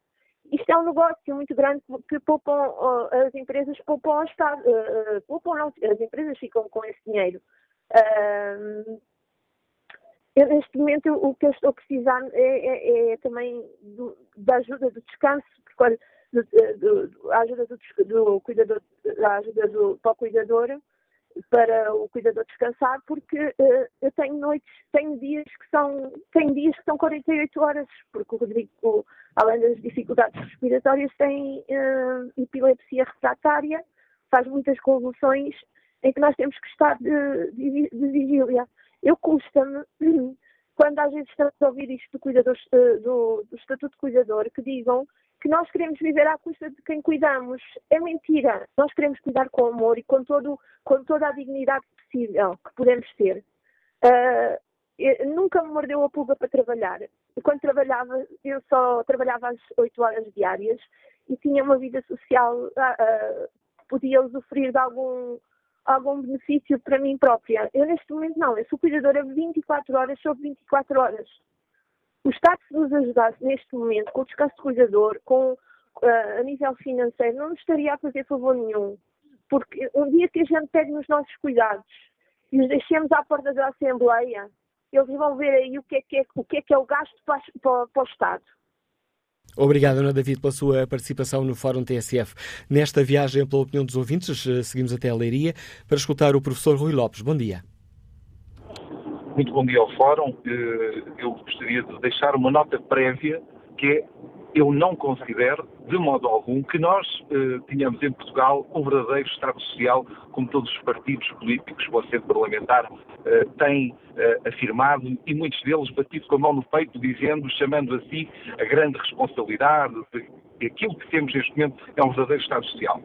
Isto é um negócio muito grande que poupam, as empresas poupam ao Estado. Uh, poupam não, as empresas ficam com esse dinheiro. Uh, eu, neste momento, o que eu estou a precisar é, é, é também do, da ajuda do descanso, porque, do, do, a ajuda do, do cuidador, a ajuda do, para o cuidador, para o cuidador descansar, porque uh, eu tenho noites, tenho dias que são, tenho dias que são 48 horas, porque o Rodrigo, além das dificuldades respiratórias, tem uh, epilepsia refratária, faz muitas convulsões em que nós temos que estar de, de, de vigília. Eu custa-me, quando às vezes estamos a ouvir isto do, cuidador, do, do Estatuto de Cuidador, que digam que nós queremos viver à custa de quem cuidamos. É mentira. Nós queremos cuidar com amor e com, todo, com toda a dignidade possível que podemos ter. Uh, nunca me mordeu a pulga para trabalhar. Quando trabalhava, eu só trabalhava às 8 horas diárias e tinha uma vida social, uh, podia usufruir de algum algum benefício para mim própria. Eu neste momento não, eu sou cuidadora 24 horas sobre 24 horas. O Estado se nos ajudasse neste momento, com o descanso de cuidador, com, uh, a nível financeiro, não nos estaria a fazer favor nenhum. Porque um dia que a gente pegue nos nossos cuidados e os deixemos à porta da Assembleia, eles vão ver aí o que é que é o, que é, que é o gasto para, para, para o Estado. Obrigado, Ana David, pela sua participação no Fórum TSF. Nesta viagem pela opinião dos ouvintes, eh, seguimos até a Leiria para escutar o professor Rui Lopes. Bom dia. Muito bom dia ao Fórum. Eh, eu gostaria de deixar uma nota prévia que é eu não considero, de modo algum, que nós eh, tenhamos em Portugal um verdadeiro Estado Social, como todos os partidos políticos, o assento parlamentar, eh, têm eh, afirmado, e muitos deles batido com a mão no peito, dizendo, chamando assim a grande responsabilidade de aquilo que temos neste momento é um verdadeiro Estado Social.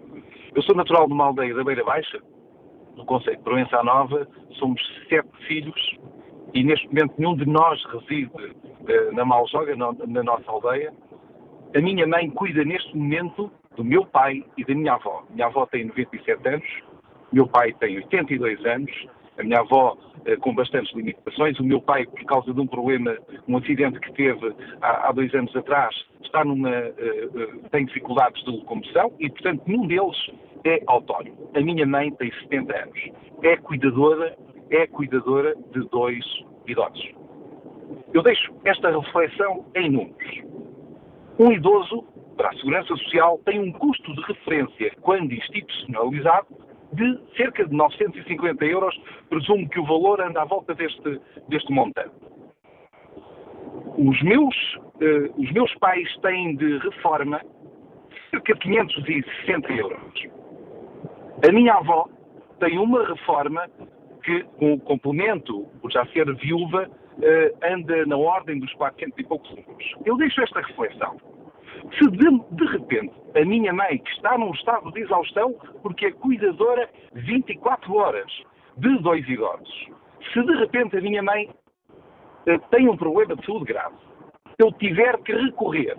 Eu sou natural de uma aldeia da Beira Baixa, no Conselho de Provença Nova, somos sete filhos, e neste momento nenhum de nós reside eh, na Maljoga, na, na nossa aldeia, a minha mãe cuida neste momento do meu pai e da minha avó. Minha avó tem 97 anos, meu pai tem 82 anos, a minha avó eh, com bastantes limitações, o meu pai, por causa de um problema, um acidente que teve há, há dois anos atrás, está numa, eh, tem dificuldades de locomoção e, portanto, nenhum deles é autónomo. A minha mãe tem 70 anos, é cuidadora, é cuidadora de dois idosos. Eu deixo esta reflexão em números. Um idoso, para a Segurança Social, tem um custo de referência, quando institucionalizado, de cerca de 950 euros. Presumo que o valor anda à volta deste, deste montante. Os meus, uh, os meus pais têm de reforma cerca de 560 euros. A minha avó tem uma reforma que, com o complemento, por já ser viúva, uh, anda na ordem dos 400 e poucos euros. Eu deixo esta reflexão. Se de, de, repente a minha mãe, que está num estado de exaustão, porque é cuidadora 24 horas de dois idosos, se de repente a minha mãe uh, tem um problema de saúde grave, eu tiver que recorrer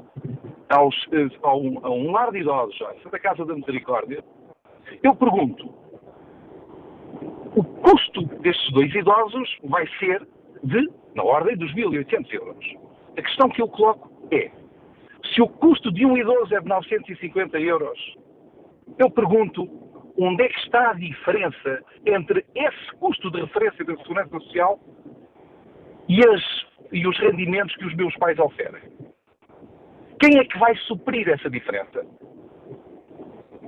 aos, uh, a, um, a um lar de idosos, a Santa Casa da Misericórdia, eu pergunto, o custo destes dois idosos vai ser de, na ordem dos 1.800 euros. A questão que eu coloco é, se o custo de um idoso é de 950 euros, eu pergunto onde é que está a diferença entre esse custo de referência da Segurança Social e, as, e os rendimentos que os meus pais oferem? Quem é que vai suprir essa diferença?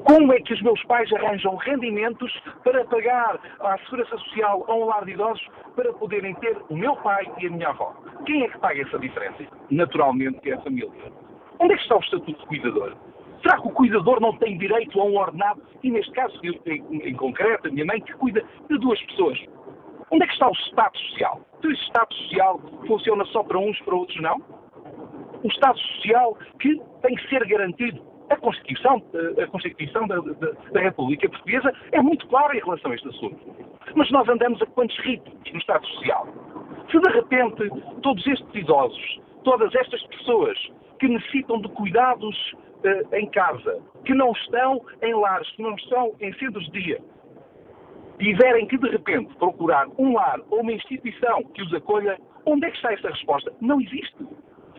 Como é que os meus pais arranjam rendimentos para pagar à Segurança Social a um lar de idosos para poderem ter o meu pai e a minha avó? Quem é que paga essa diferença? Naturalmente é a família. Onde é que está o estatuto de cuidador? Será que o cuidador não tem direito a um ordenado? E neste caso, em, em concreto, a minha mãe que cuida de duas pessoas. Onde é que está o Estado Social? Então, esse Estado Social funciona só para uns, para outros não? O Estado Social que tem que ser garantido. A Constituição, a Constituição da, da, da República Portuguesa é muito clara em relação a este assunto. Mas nós andamos a quantos ritmos no Estado Social? Se de repente todos estes idosos, todas estas pessoas que necessitam de cuidados uh, em casa, que não estão em lares, que não estão em centros de dia, tiverem que de repente procurar um lar ou uma instituição que os acolha, onde é que está esta resposta? Não existe.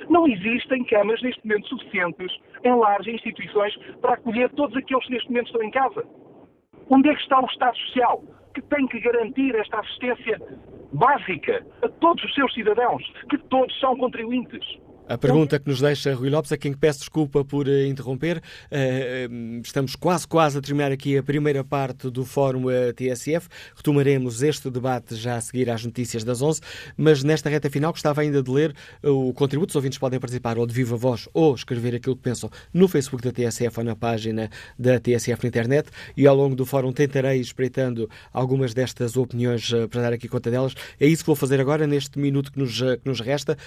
Não existem camas neste momento suficientes em lares e instituições para acolher todos aqueles que neste momento estão em casa. Onde é que está o Estado Social que tem que garantir esta assistência básica a todos os seus cidadãos, que todos são contribuintes? A pergunta que nos deixa Rui Lopes, a quem peço desculpa por uh, interromper, uh, estamos quase, quase a terminar aqui a primeira parte do Fórum TSF. Retomaremos este debate já a seguir às notícias das 11, mas nesta reta final gostava ainda de ler o contributo. Os ouvintes podem participar ou de viva voz ou escrever aquilo que pensam no Facebook da TSF ou na página da TSF na internet e ao longo do Fórum tentarei espreitando algumas destas opiniões para dar aqui conta delas. É isso que vou fazer agora, neste minuto que nos, que nos resta.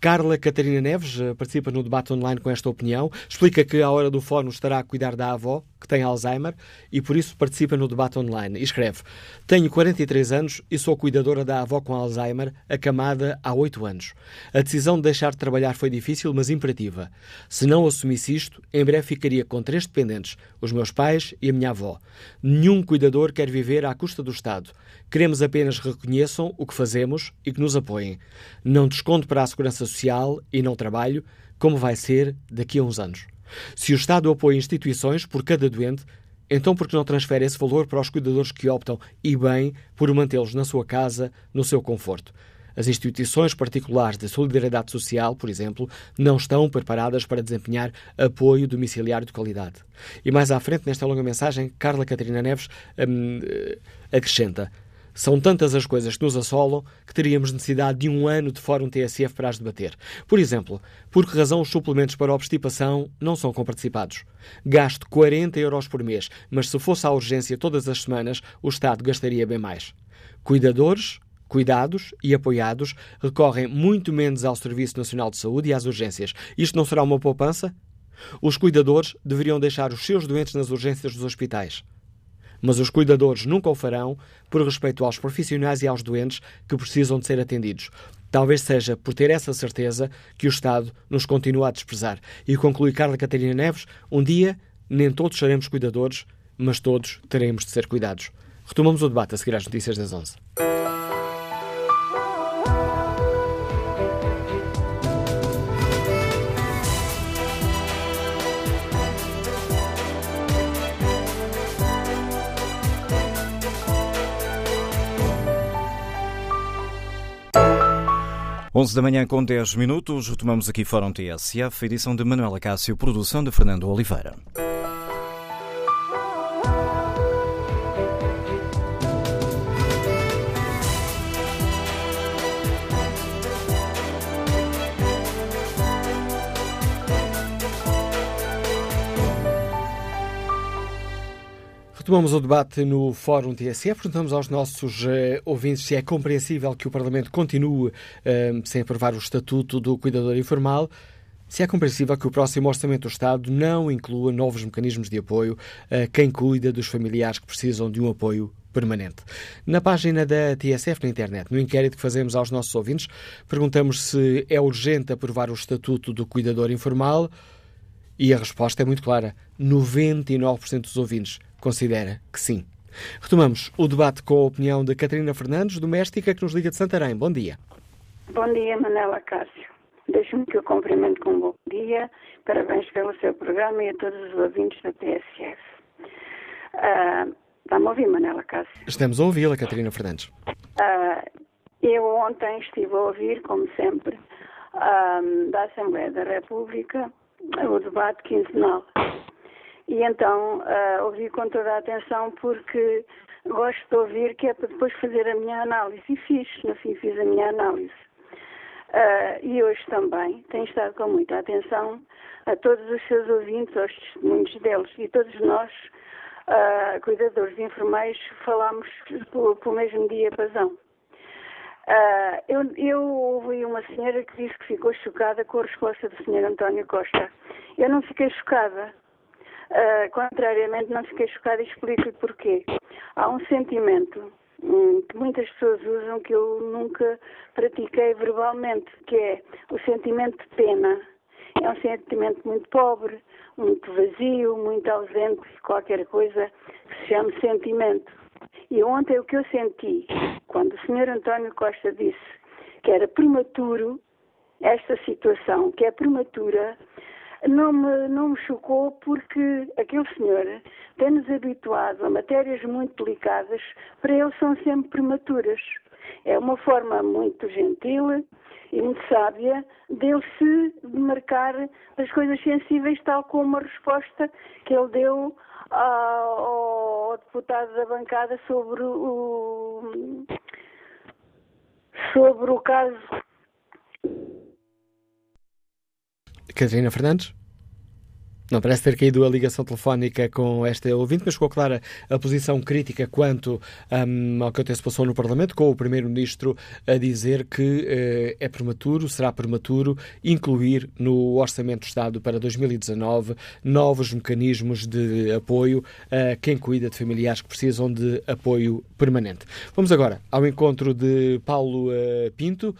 Carla Catarina Neves eh, participa no debate online com esta opinião. Explica que à hora do fórum estará a cuidar da avó, que tem Alzheimer, e por isso participa no debate online. E escreve: Tenho 43 anos e sou cuidadora da avó com Alzheimer, acamada há 8 anos. A decisão de deixar de trabalhar foi difícil, mas imperativa. Se não assumisse isto, em breve ficaria com três dependentes: os meus pais e a minha avó. Nenhum cuidador quer viver à custa do Estado. Queremos apenas que reconheçam o que fazemos e que nos apoiem. Não desconto para a Segurança Social e não trabalho, como vai ser daqui a uns anos. Se o Estado apoia instituições por cada doente, então por que não transfere esse valor para os cuidadores que optam, e bem, por mantê-los na sua casa, no seu conforto? As instituições particulares de solidariedade social, por exemplo, não estão preparadas para desempenhar apoio domiciliário de qualidade. E mais à frente, nesta longa mensagem, Carla Catarina Neves hum, acrescenta: São tantas as coisas que nos assolam que teríamos necessidade de um ano de Fórum TSF para as debater. Por exemplo, por que razão os suplementos para obstipação não são comparticipados? Gasto 40 euros por mês, mas se fosse à urgência todas as semanas, o Estado gastaria bem mais. Cuidadores, cuidados e apoiados recorrem muito menos ao Serviço Nacional de Saúde e às urgências. Isto não será uma poupança? Os cuidadores deveriam deixar os seus doentes nas urgências dos hospitais. Mas os cuidadores nunca o farão por respeito aos profissionais e aos doentes que precisam de ser atendidos. Talvez seja por ter essa certeza que o Estado nos continua a desprezar. E conclui Carla Catarina Neves: um dia nem todos seremos cuidadores, mas todos teremos de ser cuidados. Retomamos o debate a seguir às notícias das 11. 11 da manhã com 10 minutos, retomamos aqui Fórum TSF, edição de Manuela Cássio, produção de Fernando Oliveira. Retomamos o debate no Fórum TSF. Perguntamos aos nossos uh, ouvintes se é compreensível que o Parlamento continue uh, sem aprovar o Estatuto do Cuidador Informal. Se é compreensível que o próximo Orçamento do Estado não inclua novos mecanismos de apoio a quem cuida dos familiares que precisam de um apoio permanente. Na página da TSF na internet, no inquérito que fazemos aos nossos ouvintes, perguntamos se é urgente aprovar o Estatuto do Cuidador Informal e a resposta é muito clara: 99% dos ouvintes considera que sim. Retomamos o debate com a opinião de Catarina Fernandes, doméstica, que nos liga de Santarém. Bom dia. Bom dia, Manela Cássio. Deixe-me que eu cumprimento com um bom dia. Parabéns pelo seu programa e a todos os ouvintes da TSF. Uh, Está-me a ouvir, Manela Cássio? Estamos a ouvi-la, Catarina Fernandes. Uh, eu ontem estive a ouvir, como sempre, uh, da Assembleia da República, o debate quinzenal. E então uh, ouvi com toda a atenção porque gosto de ouvir que é para depois fazer a minha análise. E fiz, no fim fiz a minha análise. Uh, e hoje também tenho estado com muita atenção a todos os seus ouvintes, aos testemunhos deles e todos nós, uh, cuidadores de enfermeiros, falámos pelo mesmo dia pasão. Uh, eu, eu ouvi uma senhora que disse que ficou chocada com a resposta do Sr. António Costa. Eu não fiquei chocada. Uh, contrariamente, não fiquei chocada e explico-lhe porquê. Há um sentimento hum, que muitas pessoas usam que eu nunca pratiquei verbalmente, que é o sentimento de pena. É um sentimento muito pobre, muito vazio, muito ausente de qualquer coisa que se chame sentimento. E ontem o que eu senti, quando o Sr. António Costa disse que era prematuro esta situação, que é prematura, não me, não me chocou porque aquele senhor tem-nos habituado a matérias muito delicadas, para ele são sempre prematuras. É uma forma muito gentil e muito sábia dele se demarcar das coisas sensíveis, tal como a resposta que ele deu ao, ao deputado da bancada sobre o sobre o caso Catarina Fernandes? Não parece ter caído a ligação telefónica com esta ouvinte, mas ficou clara a posição crítica quanto um, ao que até se passou no Parlamento, com o Primeiro-Ministro a dizer que uh, é prematuro, será prematuro, incluir no Orçamento do Estado para 2019 novos mecanismos de apoio a quem cuida de familiares que precisam de apoio permanente. Vamos agora ao encontro de Paulo uh, Pinto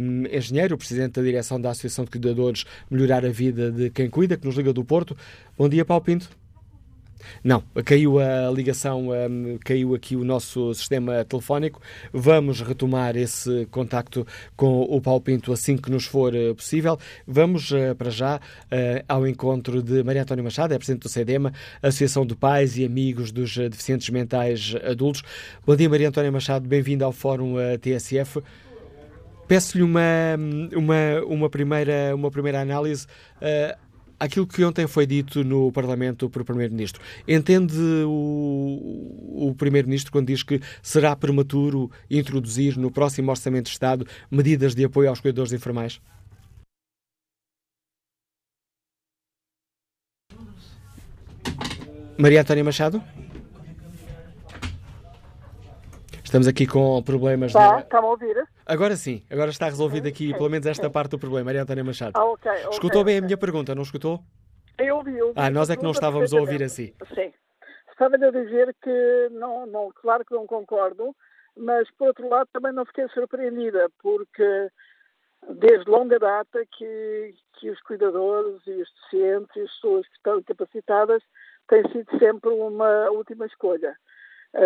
um, engenheiro, presidente da direção da Associação de Cuidadores Melhorar a Vida de Quem Cuida, que nos liga do Porto. Bom dia, Paulo Pinto. Não, caiu a ligação, um, caiu aqui o nosso sistema telefónico. Vamos retomar esse contacto com o Paulo Pinto assim que nos for uh, possível. Vamos uh, para já uh, ao encontro de Maria Antónia Machado, é presidente do CEDEMA, Associação de Pais e Amigos dos Deficientes Mentais Adultos. Bom dia, Maria Antónia Machado, bem-vinda ao Fórum TSF. Peço-lhe uma, uma, uma, primeira, uma primeira análise. Uh, aquilo que ontem foi dito no Parlamento por Primeiro-Ministro. Entende o, o Primeiro-Ministro quando diz que será prematuro introduzir no próximo Orçamento de Estado medidas de apoio aos cuidadores informais? Maria Antónia Machado? Estamos aqui com problemas. Está, na... está a ouvir? Agora sim, agora está resolvido aqui, okay. pelo menos esta okay. parte do problema. Maria Antónia Machado. Ah, ok. escutou bem a minha pergunta, não escutou? Eu ouvi, eu ouvi. Ah, nós é que não estávamos a ouvir assim. Sim. Estava-lhe a dizer que, não, não, claro que não concordo, mas por outro lado também não fiquei surpreendida, porque desde longa data que, que os cuidadores e os deficientes e as pessoas que estão incapacitadas têm sido sempre uma última escolha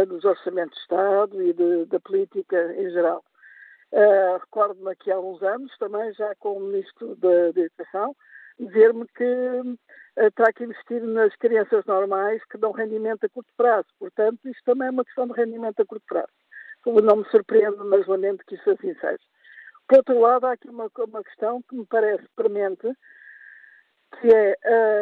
dos orçamentos de Estado e de, da política em geral. Uh, Recordo-me que há uns anos, também já com o Ministro da, Educação, dizer-me que uh, terá que investir nas crianças normais que dão rendimento a curto prazo. Portanto, isto também é uma questão de rendimento a curto prazo. Não me surpreende, mas lamento que isso assim seja. Por outro lado, há aqui uma, uma questão que me parece premente, que é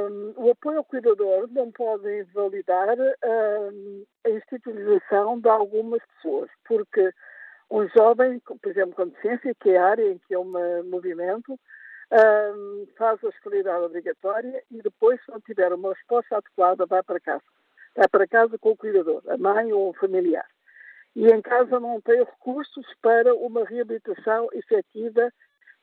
um, o apoio ao cuidador não pode invalidar um, a institucionalização de algumas pessoas, porque um jovem, por exemplo, com deficiência, que é a área em que é um movimento, um, faz a escolaridade obrigatória e depois, se não tiver uma resposta adequada, vai para casa. Vai para casa com o cuidador, a mãe ou o familiar. E em casa não tem recursos para uma reabilitação efetiva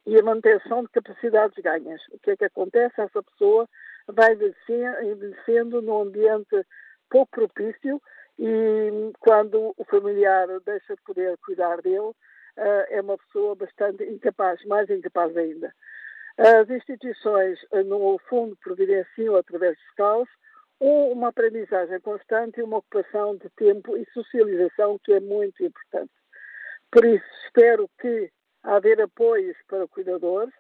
e a manutenção de capacidades ganhas. O que é que acontece? Essa pessoa vai envelhecendo num ambiente pouco propício e quando o familiar deixa de poder cuidar dele, eh, é uma pessoa bastante incapaz, mais incapaz ainda. As instituições, eh, no fundo, providenciam, através dos CAUS, uma aprendizagem constante e uma ocupação de tempo e socialização que é muito importante. Por isso, espero que haver apoios para cuidadores,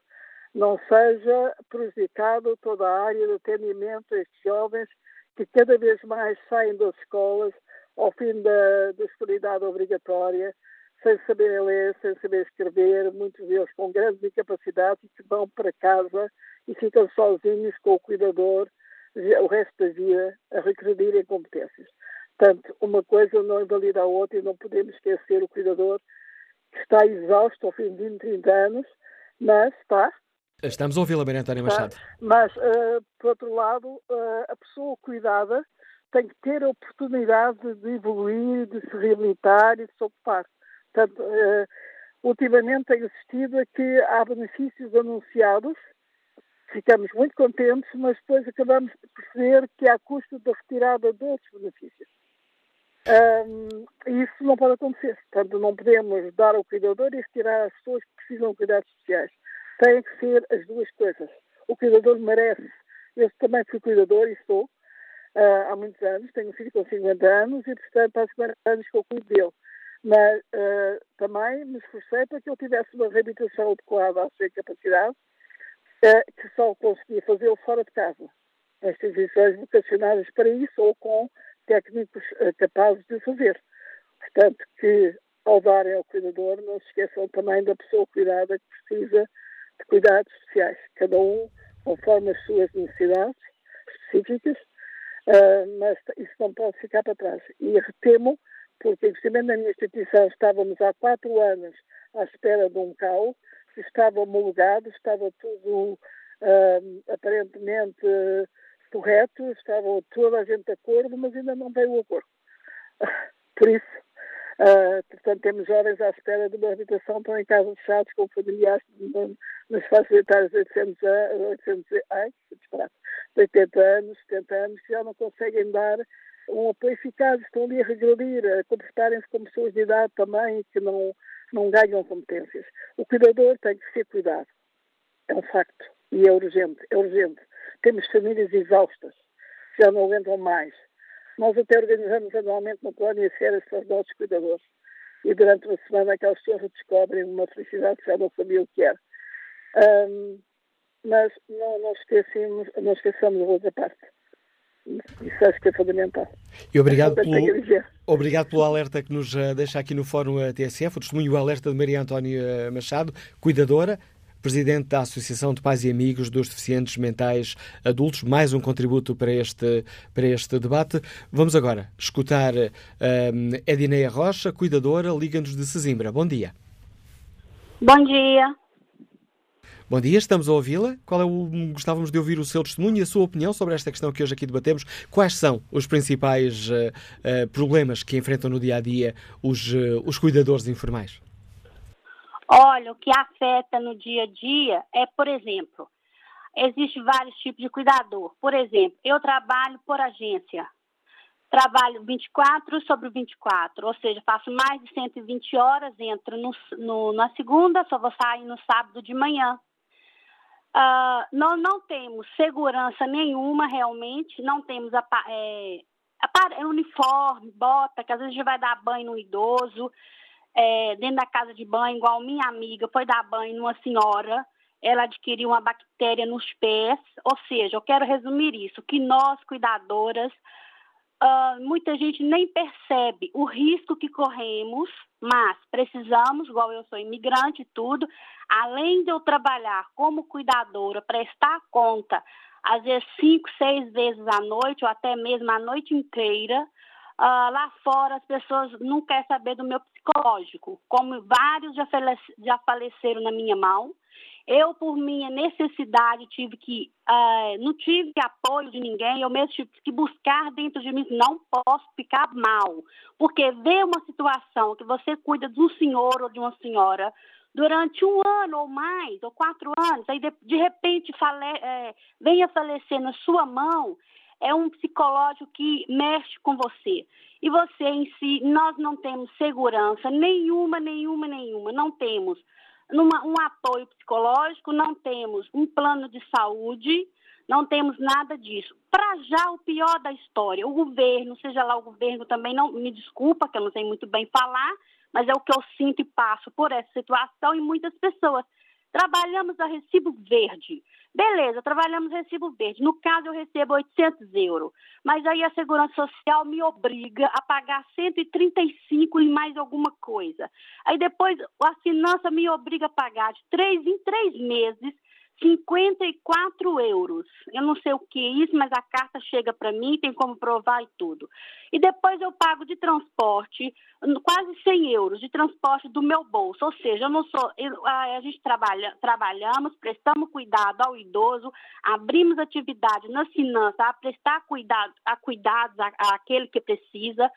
não seja prejudicado toda a área de atendimento a estes jovens que cada vez mais saem das escolas ao fim da, da escolaridade obrigatória, sem saber ler, sem saber escrever, muitos deles com grandes incapacidades e que vão para casa e ficam sozinhos com o cuidador o resto da vida a regredirem competências. Portanto, uma coisa não invalida a outra e não podemos esquecer o cuidador que está exausto ao fim de 20, 30 anos, mas está. Estamos a ouvi-la, Maria Antónia Machado. Mas, uh, por outro lado, uh, a pessoa cuidada tem que ter a oportunidade de evoluir, de se reabilitar e de se ocupar. Portanto, uh, ultimamente tenho assistido a que há benefícios anunciados, ficamos muito contentes, mas depois acabamos de perceber que há custo da retirada de outros benefícios. Um, isso não pode acontecer. Portanto, não podemos dar ao cuidador e retirar as pessoas que precisam de cuidados sociais. Tem que ser as duas coisas. O cuidador merece. Eu também fui cuidador e sou uh, há muitos anos. Tenho um filho com 50 anos e, portanto, há 50 anos que eu cuido dele. Mas uh, também me esforcei para que ele tivesse uma reabilitação adequada à sua capacidade, uh, que só conseguia fazê-lo fora de casa. As instituições vocacionadas para isso ou com técnicos uh, capazes de fazer. Portanto, que ao darem ao cuidador, não se esqueçam também da pessoa cuidada que precisa de cuidados especiais, cada um conforme as suas necessidades específicas, uh, mas isso não pode ficar para trás. E retemo, porque investimento na minha instituição estávamos há quatro anos à espera de um CAU, estava homologado, estava tudo uh, aparentemente correto, estava toda a gente de acordo, mas ainda não veio o acordo. Por isso, uh, portanto, temos jovens à espera de uma habitação, estão em casa fechados com familiares nas faixas etárias de 800, 800, ai, 80 anos, 70 anos, que já não conseguem dar um apoio eficaz, estão ali a regredir, a comportarem-se como pessoas de idade também, que não, não ganham competências. O cuidador tem que ser cuidado. É um facto. E é urgente, é urgente. Temos famílias exaustas, já não aguentam mais. Nós até organizamos anualmente uma colónia de férias para os nossos cuidadores. E durante uma semana aquelas pessoas descobrem uma felicidade que já não sabiam o que era. Um, mas não, não, esquecemos, não esqueçamos a outra parte. Isso acho que é fundamental. E obrigado, é pelo, obrigado pelo alerta que nos eh, deixa aqui no Fórum TSF, o testemunho o alerta de Maria Antónia Machado, cuidadora, presidente da Associação de Pais e Amigos dos Deficientes Mentais Adultos. Mais um contributo para este, para este debate. Vamos agora escutar um, Edineia Rocha, cuidadora, Liga-nos de Sesimbra. Bom dia. Bom dia. Bom dia, estamos a ouvi-la. Qual é o, gostávamos de ouvir o seu testemunho e a sua opinião sobre esta questão que hoje aqui debatemos. Quais são os principais uh, uh, problemas que enfrentam no dia a dia os, uh, os cuidadores informais? Olha, o que afeta no dia a dia é, por exemplo, existem vários tipos de cuidador. Por exemplo, eu trabalho por agência. Trabalho 24 sobre 24, ou seja, faço mais de 120 horas, entro no, no, na segunda, só vou sair no sábado de manhã. Uh, nós não temos segurança nenhuma realmente, não temos a, é, a, uniforme, bota, que às vezes a gente vai dar banho no idoso, é, dentro da casa de banho, igual minha amiga foi dar banho numa senhora, ela adquiriu uma bactéria nos pés, ou seja, eu quero resumir isso, que nós, cuidadoras, uh, muita gente nem percebe o risco que corremos, mas precisamos, igual eu sou imigrante e tudo, além de eu trabalhar como cuidadora, prestar conta, às vezes cinco, seis vezes à noite, ou até mesmo a noite inteira, Uh, lá fora as pessoas não querem saber do meu psicológico, como vários já, já faleceram na minha mão. Eu, por minha necessidade, tive que, uh, não tive apoio de ninguém, eu mesmo tive que buscar dentro de mim, não posso ficar mal. Porque ver uma situação que você cuida de um senhor ou de uma senhora durante um ano ou mais, ou quatro anos, aí de, de repente fale, é, venha falecer na sua mão, é um psicológico que mexe com você. E você em si, nós não temos segurança nenhuma, nenhuma, nenhuma. Não temos um apoio psicológico, não temos um plano de saúde, não temos nada disso. Para já, o pior da história, o governo, seja lá o governo também, não me desculpa, que eu não sei muito bem falar, mas é o que eu sinto e passo por essa situação e muitas pessoas. Trabalhamos a recibo verde. Beleza, trabalhamos recibo verde. No caso, eu recebo 800 euros. Mas aí a Segurança Social me obriga a pagar 135 e mais alguma coisa. Aí depois a finança me obriga a pagar de três em três meses 54 euros. Eu não sei o que é isso, mas a carta chega para mim, tem como provar e tudo. E depois eu pago de transporte quase 100 euros de transporte do meu bolso. Ou seja, eu não sou. Eu, a, gente trabalha, trabalhamos, prestamos cuidado ao idoso, abrimos atividade na finança a prestar cuidado, a cuidados àquele que precisa,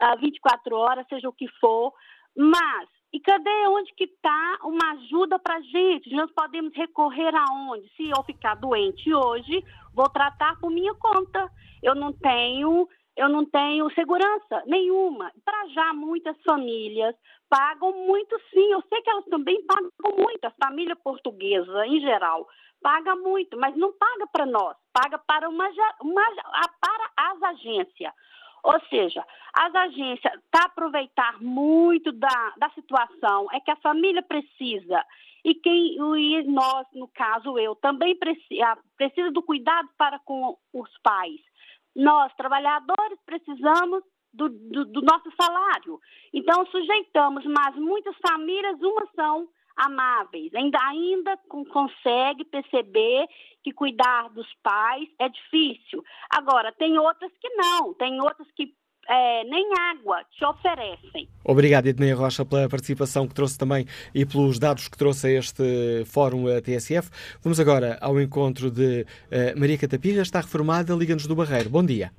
a 24 horas, seja o que for. Mas e cadê onde que está uma ajuda para a gente? Nós podemos recorrer aonde? Se eu ficar doente hoje, vou tratar por minha conta. Eu não tenho, eu não tenho segurança nenhuma. Para já muitas famílias pagam muito, sim. Eu sei que elas também pagam muito. A família portuguesa em geral paga muito, mas não paga para nós. Paga para uma, uma para as agências. Ou seja, as agências tá aproveitar muito da, da situação, é que a família precisa e quem e nós, no caso eu, também precisa, precisa do cuidado para com os pais. Nós, trabalhadores, precisamos do, do, do nosso salário. Então, sujeitamos, mas muitas famílias, umas são amáveis, ainda, ainda consegue perceber que cuidar dos pais é difícil. Agora, tem outras que não, tem outras que é, nem água te oferecem. Obrigado, Ednei Rocha, pela participação que trouxe também e pelos dados que trouxe a este fórum a TSF. Vamos agora ao encontro de uh, Maria Catapirra, está reformada, Liga-nos do Barreiro. Bom dia.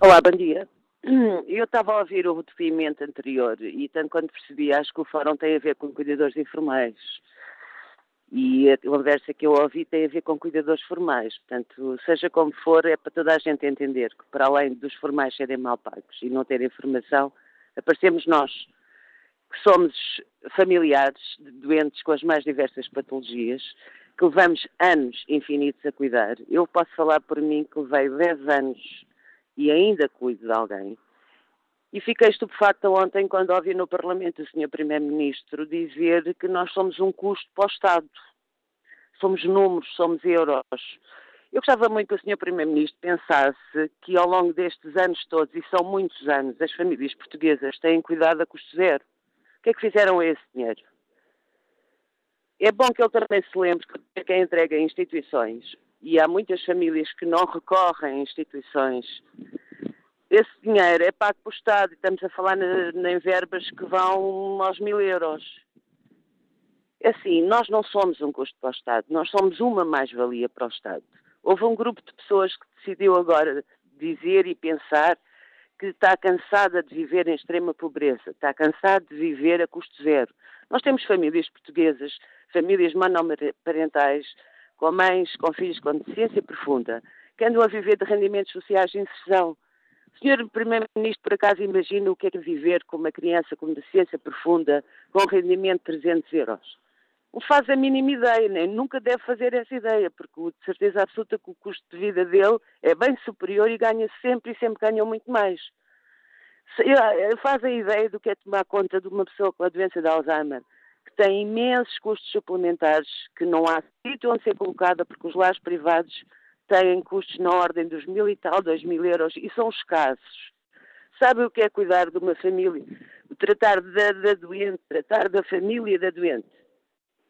Olá, bom dia. Eu estava a ouvir o depoimento anterior e, tanto quanto percebi, acho que o fórum tem a ver com cuidadores informais. E a conversa que eu ouvi tem a ver com cuidadores formais. Portanto, seja como for, é para toda a gente entender que, para além dos formais serem mal pagos e não terem formação, aparecemos nós, que somos familiares de doentes com as mais diversas patologias, que levamos anos infinitos a cuidar. Eu posso falar por mim que levei 10 anos e ainda cuido de alguém. E fiquei estupefacta ontem quando ouvi no Parlamento o Sr. Primeiro-Ministro dizer que nós somos um custo para o Estado. Somos números, somos euros. Eu gostava muito que o Sr. Primeiro-Ministro pensasse que ao longo destes anos todos, e são muitos anos, as famílias portuguesas têm cuidado a custo zero. O que é que fizeram a esse dinheiro? é bom que ele também se lembre que quem entrega instituições, e há muitas famílias que não recorrem a instituições, esse dinheiro é pago pelo Estado, e estamos a falar em verbas que vão aos mil euros. É assim, nós não somos um custo para o Estado, nós somos uma mais-valia para o Estado. Houve um grupo de pessoas que decidiu agora dizer e pensar que está cansada de viver em extrema pobreza, está cansada de viver a custo zero. Nós temos famílias portuguesas, famílias monoparentais, com mães, com filhos com deficiência profunda, que andam a viver de rendimentos sociais de inserção. Senhor Primeiro-Ministro, por acaso, imagina o que é que viver com uma criança com deficiência profunda, com rendimento de 300 euros? Não faz a mínima ideia, nem nunca deve fazer essa ideia, porque de certeza absoluta que o custo de vida dele é bem superior e ganha sempre e sempre ganham muito mais. Faz a ideia do que é tomar conta de uma pessoa com a doença de Alzheimer, tem imensos custos suplementares, que não há sítio onde ser colocada, porque os lares privados têm custos na ordem dos mil e tal, dois mil euros, e são escassos. Sabe o que é cuidar de uma família? Tratar da, da doente, tratar da família da doente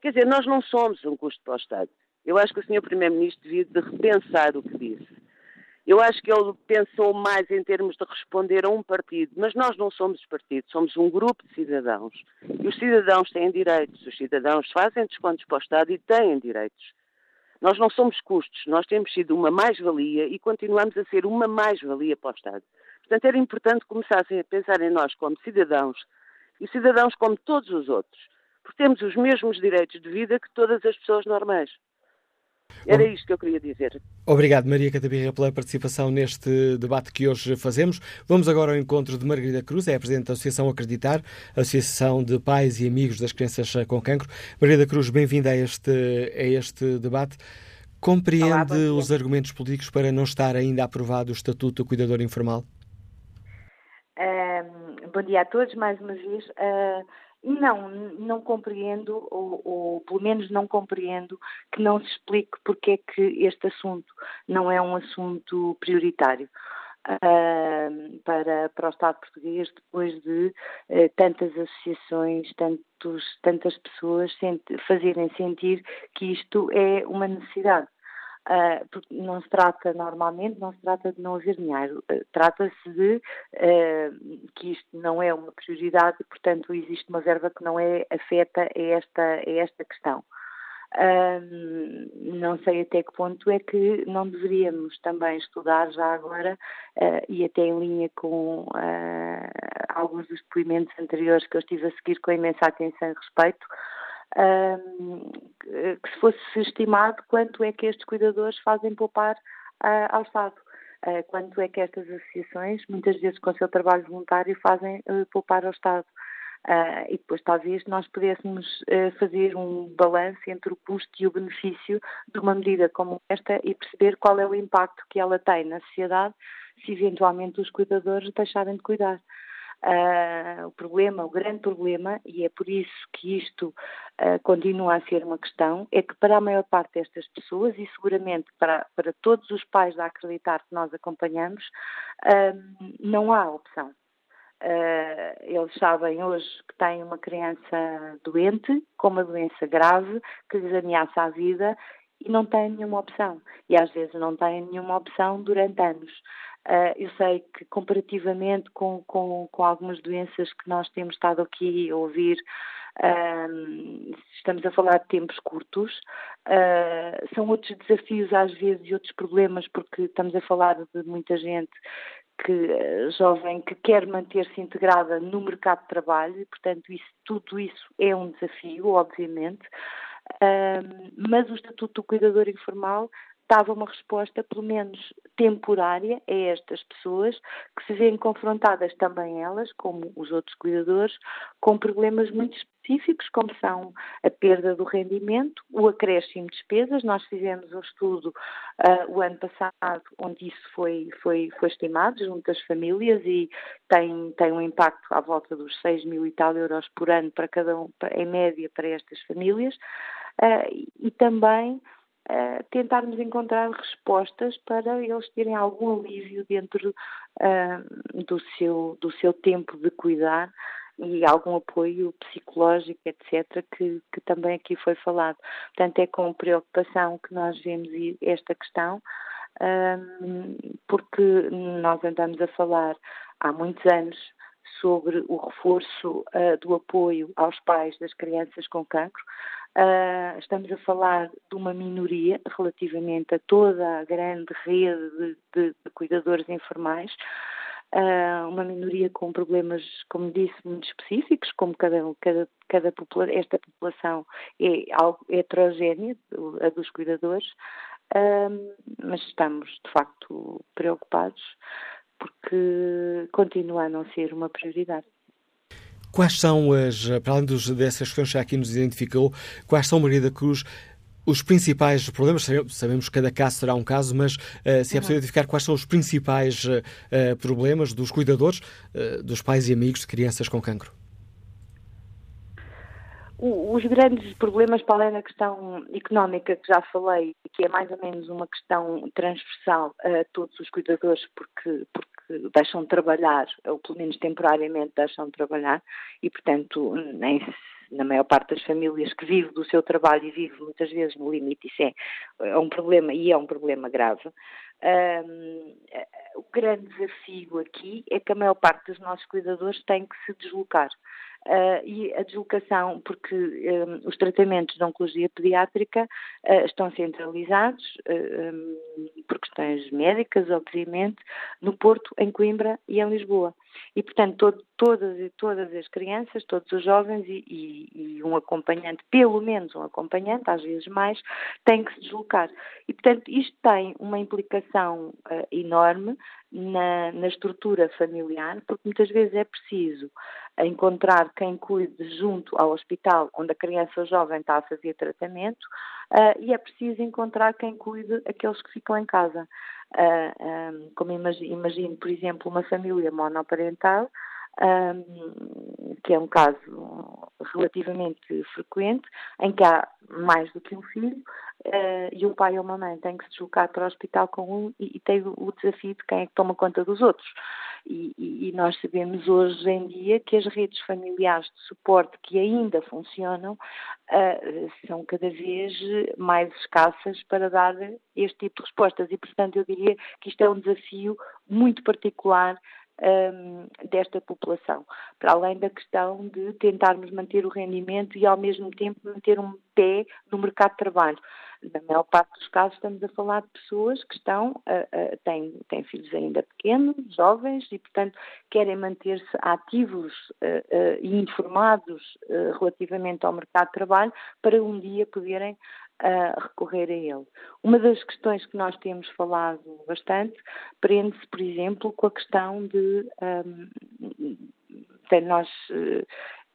Quer dizer, nós não somos um custo para o Estado. Eu acho que o Sr. Primeiro-Ministro devia de repensar o que disse. Eu acho que ele pensou mais em termos de responder a um partido, mas nós não somos partido, somos um grupo de cidadãos. E os cidadãos têm direitos, os cidadãos fazem descontos para o Estado e têm direitos. Nós não somos custos, nós temos sido uma mais-valia e continuamos a ser uma mais-valia para o Estado. Portanto, era importante começassem a pensar em nós como cidadãos e cidadãos como todos os outros porque temos os mesmos direitos de vida que todas as pessoas normais. Era isto que eu queria dizer. Obrigado, Maria Catabirra, pela participação neste debate que hoje fazemos. Vamos agora ao encontro de Margarida Cruz, é a Presidente da Associação Acreditar, Associação de Pais e Amigos das Crianças com Cancro. Margarida Cruz, bem-vinda a este, a este debate. Compreende Olá, os argumentos políticos para não estar ainda aprovado o Estatuto do Cuidador Informal? Um, bom dia a todos, mais uma vez. Uh, não, não compreendo, ou, ou, pelo menos não compreendo, que não se explique porque é que este assunto não é um assunto prioritário. Uh, para, para o Estado português depois de uh, tantas associações, tantos, tantas pessoas senti fazerem sentir que isto é uma necessidade. Uh, porque não se trata normalmente, não se trata de não haver dinheiro, uh, trata-se de uh, que isto não é uma prioridade e, portanto, existe uma verba que não é afeta a esta, a esta questão. não sei até que ponto é que não deveríamos também estudar já agora e até em linha com alguns dos depoimentos anteriores que eu estive a seguir com imensa atenção e respeito, que se fosse estimado quanto é que estes cuidadores fazem poupar uh, ao Estado. Uh, quanto é que estas associações, muitas vezes com o seu trabalho voluntário, fazem uh, poupar ao Estado. E depois talvez nós pudéssemos fazer um balanço entre o custo e o benefício de uma medida como esta e perceber qual é o impacto que ela tem na sociedade se eventualmente os cuidadores deixarem de cuidar. Uh, o problema, o grande problema, e é por isso que isto uh, continua a ser uma questão, é que para a maior parte destas pessoas, e seguramente para, para todos os pais a acreditar que nós acompanhamos, uh, não há opção. eles sabem hoje que têm uma criança doente, com uma doença grave, que lhes ameaça a vida e não têm nenhuma opção. E às vezes não têm nenhuma opção durante anos. Uh, eu sei que comparativamente com, com, com, algumas doenças que nós temos estado aqui a ouvir, estamos a falar de tempos curtos, uh, são outros desafios às vezes e outros problemas, porque estamos a falar de muita gente que jovem que quer manter-se integrada no mercado de trabalho e, portanto, isso, tudo isso é um desafio, obviamente. mas o Estatuto do Cuidador Informal dava uma resposta, pelo menos temporária, a estas pessoas que se veem confrontadas também elas, como os outros cuidadores, com problemas muito específicos, como são a perda do rendimento, o acréscimo de despesas. Nós fizemos um estudo uh, o ano passado onde isso foi, foi, foi estimado junto das famílias e tem, tem um impacto à volta dos 6 mil e tal euros por ano para cada um, em média para estas famílias. Uh, e também uh, tentarmos encontrar respostas para eles terem algum alívio dentro uh, do, seu, do seu tempo de cuidar e algum apoio psicológico, etc., que, que também aqui foi falado. Portanto, é com preocupação que nós vemos esta questão, porque nós andamos a falar há muitos anos sobre o reforço uh, do apoio aos pais das crianças com cancro. Uh, estamos a falar de uma minoria relativamente a toda a grande rede de, de, de cuidadores informais. Uh, uma minoria com problemas, como disse, muito específicos, como cada, cada, cada popula esta população é algo heterogénea, a dos cuidadores, uh, mas estamos, de facto, preocupados porque continua a não ser uma prioridade. Quais são as, para além dos, dessas questões que aqui nos identificou, quais são, Maria da Cruz, os principais problemas? Sabemos que cada caso será um caso, mas uh, se é possível identificar quais são os principais uh, problemas dos cuidadores, uh, dos pais e amigos de crianças com cancro? os grandes problemas, para além da questão económica que já falei, que é mais ou menos uma questão transversal a todos os cuidadores, porque, porque deixam de trabalhar, ou pelo menos temporariamente deixam de trabalhar, e portanto, nem na maior parte das famílias que vive do seu trabalho e vive muitas vezes no limite, isso é, é um problema e é um problema grave. Um, o grande desafio aqui é que a maior parte dos nossos cuidadores tem que se deslocar. Uh, e a deslocação, porque um, os tratamentos de oncologia pediátrica uh, estão centralizados uh, um, por questões médicas, obviamente, no Porto, em Coimbra e em Lisboa. E, portanto, todo, todas, todas as crianças, todos os jovens e, e, e, um acompanhante, pelo menos um acompanhante, às vezes mais, têm que se deslocar. E, portanto, isto tem uma implicação enorme na, na estrutura familiar, porque muitas vezes é preciso encontrar quem cuide junto ao hospital onde a criança jovem está a fazer tratamento uh, e é preciso encontrar quem cuide aqueles que ficam em casa. Uh, ah, um, como imagino, imagino, por exemplo, uma família monoparental, um, que é um caso relativamente frequente, em que há mais do que um filho uh, e o pai ou uma mãe têm que se deslocar para o hospital com um e, e tem o, o desafio de quem é que toma conta dos outros. E, e, nós sabemos hoje em dia que as redes familiares de suporte que ainda funcionam uh, são cada vez mais escassas para dar este tipo de respostas. E, portanto, eu diria que isto é um desafio muito particular desta população, para além da questão de tentarmos manter o rendimento e ao mesmo tempo manter um pé no mercado de trabalho. Na maior parte dos casos estamos a falar de pessoas que estão, uh, uh, têm, têm filhos ainda pequenos, jovens, e portanto querem manter-se ativos uh, e informados relativamente ao mercado de trabalho para um dia poderem a recorrer a ele. Uma das questões que nós temos falado bastante prende-se, por exemplo, com a questão de um, nós uh,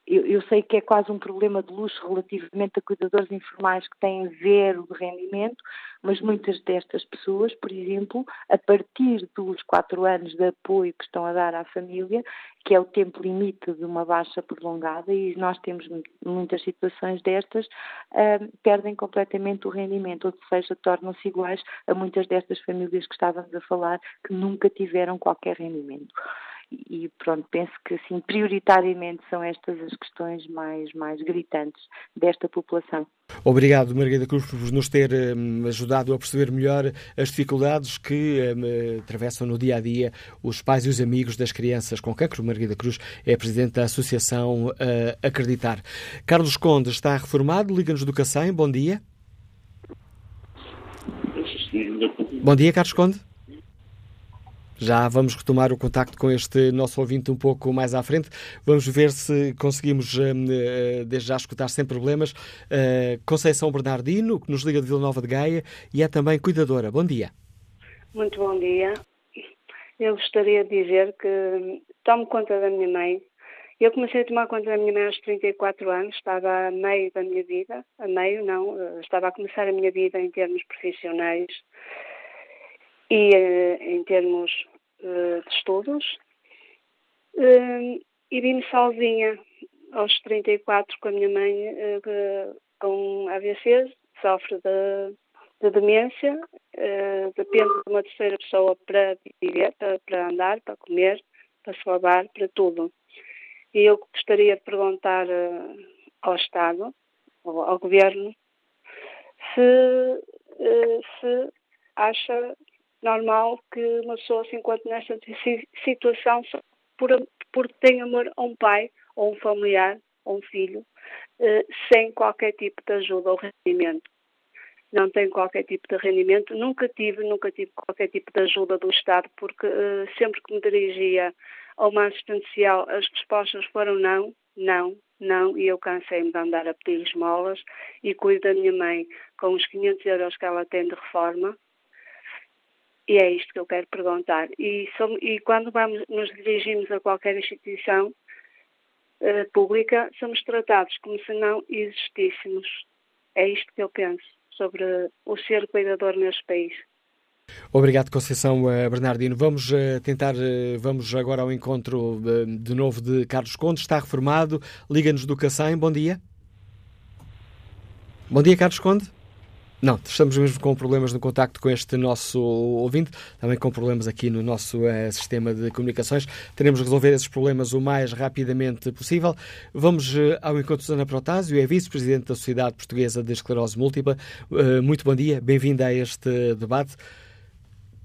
eu, eu, sei que é quase um problema de luxo relativamente a cuidadores informais que têm zero de rendimento, mas muitas destas pessoas, por exemplo, a partir dos quatro anos de apoio que estão a dar à família, que é o tempo limite de uma baixa prolongada, e nós temos muitas situações destas, uh, perdem completamente o rendimento, ou seja, tornam-se iguais a muitas destas famílias que estávamos a falar, que nunca tiveram qualquer rendimento e pronto, penso que assim, prioritariamente são estas as questões mais, mais gritantes desta população. Obrigado, Margarida Cruz, por nos ter um, ajudado a perceber melhor as dificuldades que um, atravessam no dia a dia os pais e os amigos das crianças com cancro. Margarida Cruz é presidente da Associação uh, Acreditar. Carlos Conde está reformado, liga-nos do Cacém. Bom dia. Bom dia, Carlos Conde. Já vamos retomar o contacto com este nosso ouvinte um pouco mais à frente. Vamos ver se conseguimos, hum, eh, desde já, escutar sem problemas. Eh, Conceição Bernardino, que nos liga de Vila Nova de Gaia e é também cuidadora. Bom dia. Muito bom dia. Eu gostaria de dizer que tomo conta da minha mãe. Eu comecei a tomar conta da minha mãe aos 34 anos, estava a meio da minha vida, a meio não, eh, estava a começar a minha vida em termos profissionais e em termos eh, de estudos eh, e vim sozinha aos 34 com a minha mãe eh, com AVC, sofre de, de demência, depende de uma terceira pessoa para viver, para, andar, para comer, para se lavar, para tudo. E eu gostaria de perguntar ao Estado, ao, ao Governo, se, se acha normal que uma pessoa se encontre nesta situação por, por tem amor a um pai ou um familiar ou um filho, uh, sem qualquer tipo de ajuda ou rendimento. Não tenho qualquer tipo de rendimento, nunca tive, nunca tive qualquer tipo de ajuda do Estado, porque uh, sempre que me dirigia ao uma assistencial as respostas foram não, não, não, e eu cansei-me de andar a pedir esmolas e cuido da minha mãe com os 500 euros que ela tem de reforma, e é isto que eu quero perguntar. E, somos, e quando vamos, nos dirigimos a qualquer instituição uh, pública, somos tratados como se não existíssemos. É isto que eu penso sobre o ser cuidador neste país. Obrigado, Conceição uh, Bernardino. Vamos uh, tentar, vamos agora ao encontro de novo de Carlos Conde. Está reformado, liga-nos do Cacém. Bom dia. Bom dia, Carlos Conde. Não, estamos mesmo com problemas no contacto com este nosso ouvinte, também com problemas aqui no nosso uh, sistema de comunicações. Teremos de resolver esses problemas o mais rapidamente possível. Vamos uh, ao encontro de Ana Protásio, é vice-presidente da Sociedade Portuguesa de Esclerose Múltipla. Uh, muito bom dia, bem-vinda a este debate.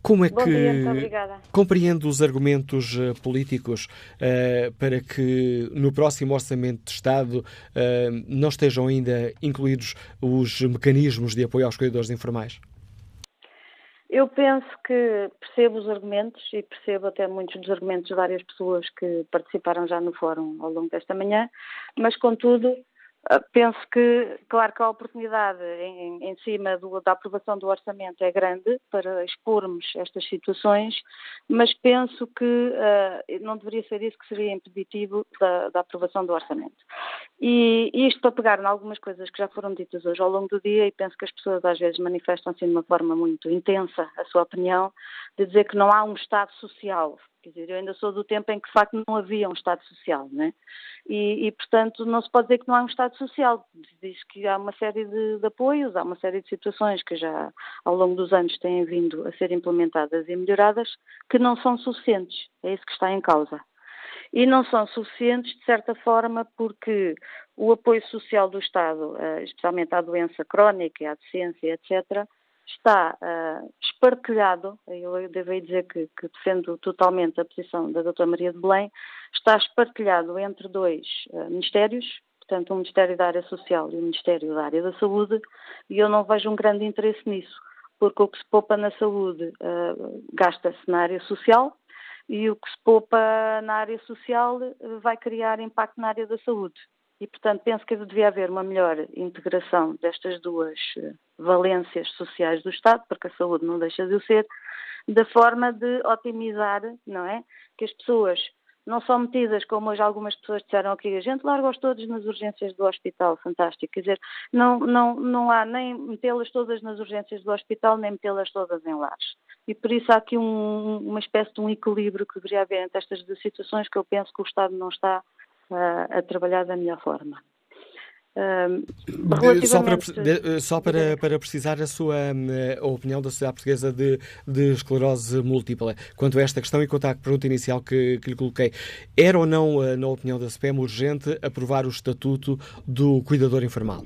Como é Bom que dia, compreende os argumentos uh, políticos uh, para que no próximo Orçamento de Estado uh, não estejam ainda incluídos os mecanismos de apoio aos cuidadores informais? Eu penso que percebo os argumentos e percebo até muitos dos argumentos de várias pessoas que participaram já no fórum ao longo desta manhã, mas contudo penso que, claro que a oportunidade em, em cima do, da aprovação do orçamento é grande para expormos estas situações, mas penso que uh, não deveria ser isso que seria impeditivo da, da, aprovação do orçamento. E isto para pegar em algumas coisas que já foram ditas hoje ao longo do dia e penso que as pessoas às vezes manifestam-se de uma forma muito intensa a sua opinião, de dizer que não há um Estado social. Quer dizer, eu ainda sou do tempo em que de facto não havia um Estado social, não é? E, e, portanto, não se pode dizer que não há um Estado social. Diz que há uma série de, de, apoios, há uma série de situações que já ao longo dos anos têm vindo a ser implementadas e melhoradas, que não são suficientes. É isso que está em causa. E não são suficientes, de certa forma, porque o apoio social do Estado, eh, especialmente à doença crónica, à deficiência, etc., está uh, espartilhado, eu devo dizer que, que, defendo totalmente a posição da doutora Maria de Belém, está espartilhado entre dois uh, ministérios, portanto, o Ministério da Área Social e o Ministério da Área da Saúde, e eu não vejo um grande interesse nisso, porque o que se poupa na saúde uh, gasta-se na área social e o que se poupa na área social vai criar impacto na área da saúde. E, portanto, penso que devia haver uma melhor integração destas duas eh, valências sociais do Estado, porque a saúde não deixa de o ser, da forma de otimizar, não é? Que as pessoas não são metidas, como hoje algumas pessoas disseram aqui, a gente larga-os todos nas urgências do hospital, fantástico. Quer dizer, não, não, não há nem metê-las todas nas urgências do hospital, nem metê-las todas em lares. E por isso há aqui um, uma espécie de um equilíbrio que deveria haver entre estas duas situações que eu penso que o Estado não está a, a trabalhar da melhor forma. Uh, só, para, só para, para, precisar a sua a opinião da Sociedade Portuguesa de, de, Esclerose Múltipla quanto a esta questão e quanto à pergunta inicial que, que lhe coloquei, era ou não, na opinião da SPEM, urgente aprovar o estatuto do cuidador informal?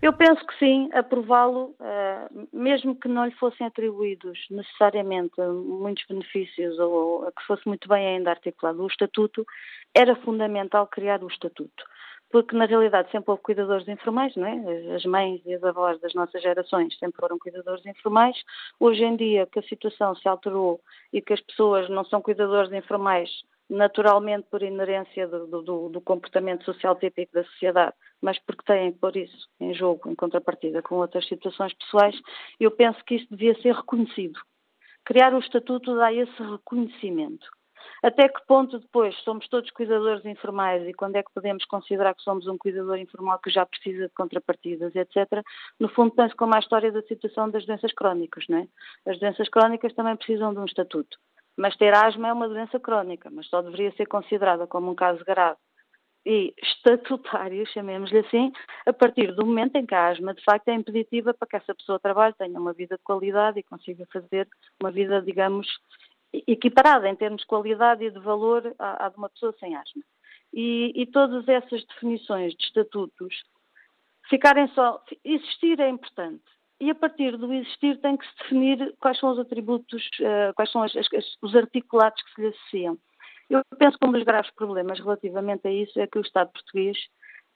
Eu penso que sim, aprová-lo, uh, mesmo que não lhe fossem atribuídos necessariamente muitos benefícios ou, ou que fosse muito bem ainda articulado o estatuto, era fundamental criar o estatuto. Porque na realidade sempre houve cuidadores informais, não é? As mães e as avós das nossas gerações sempre foram cuidadores informais. Hoje em dia que a situação se alterou e que as pessoas não são cuidadores informais naturalmente por inerência do, do, do, comportamento social típico da sociedade, mas porque têm por isso em jogo, em contrapartida com outras situações pessoais, eu penso que isso devia ser reconhecido. Criar o estatuto dá esse reconhecimento. Até que ponto depois somos todos cuidadores informais e quando é que podemos considerar que somos um cuidador informal que já precisa de contrapartidas, etc. No fundo, penso como a história da situação das doenças crónicas, não é? As doenças crónicas também precisam de um estatuto. Mas ter asma é uma doença crónica, mas só deveria ser considerada como um caso grave e estatutário, chamemos-lhe assim, a partir do momento em que a asma de facto é impeditiva para que essa pessoa trabalhe, tenha uma vida de qualidade e consiga fazer uma vida, digamos, equiparada em termos de qualidade e de valor à, de uma pessoa sem asma. e, e todas essas definições de estatutos ficarem só. Existir é importante. E a partir do existir tem que se definir quais são os atributos, uh, quais são as, as, os articulados que se lhe associam. Eu penso que um dos graves problemas relativamente a isso é que o Estado português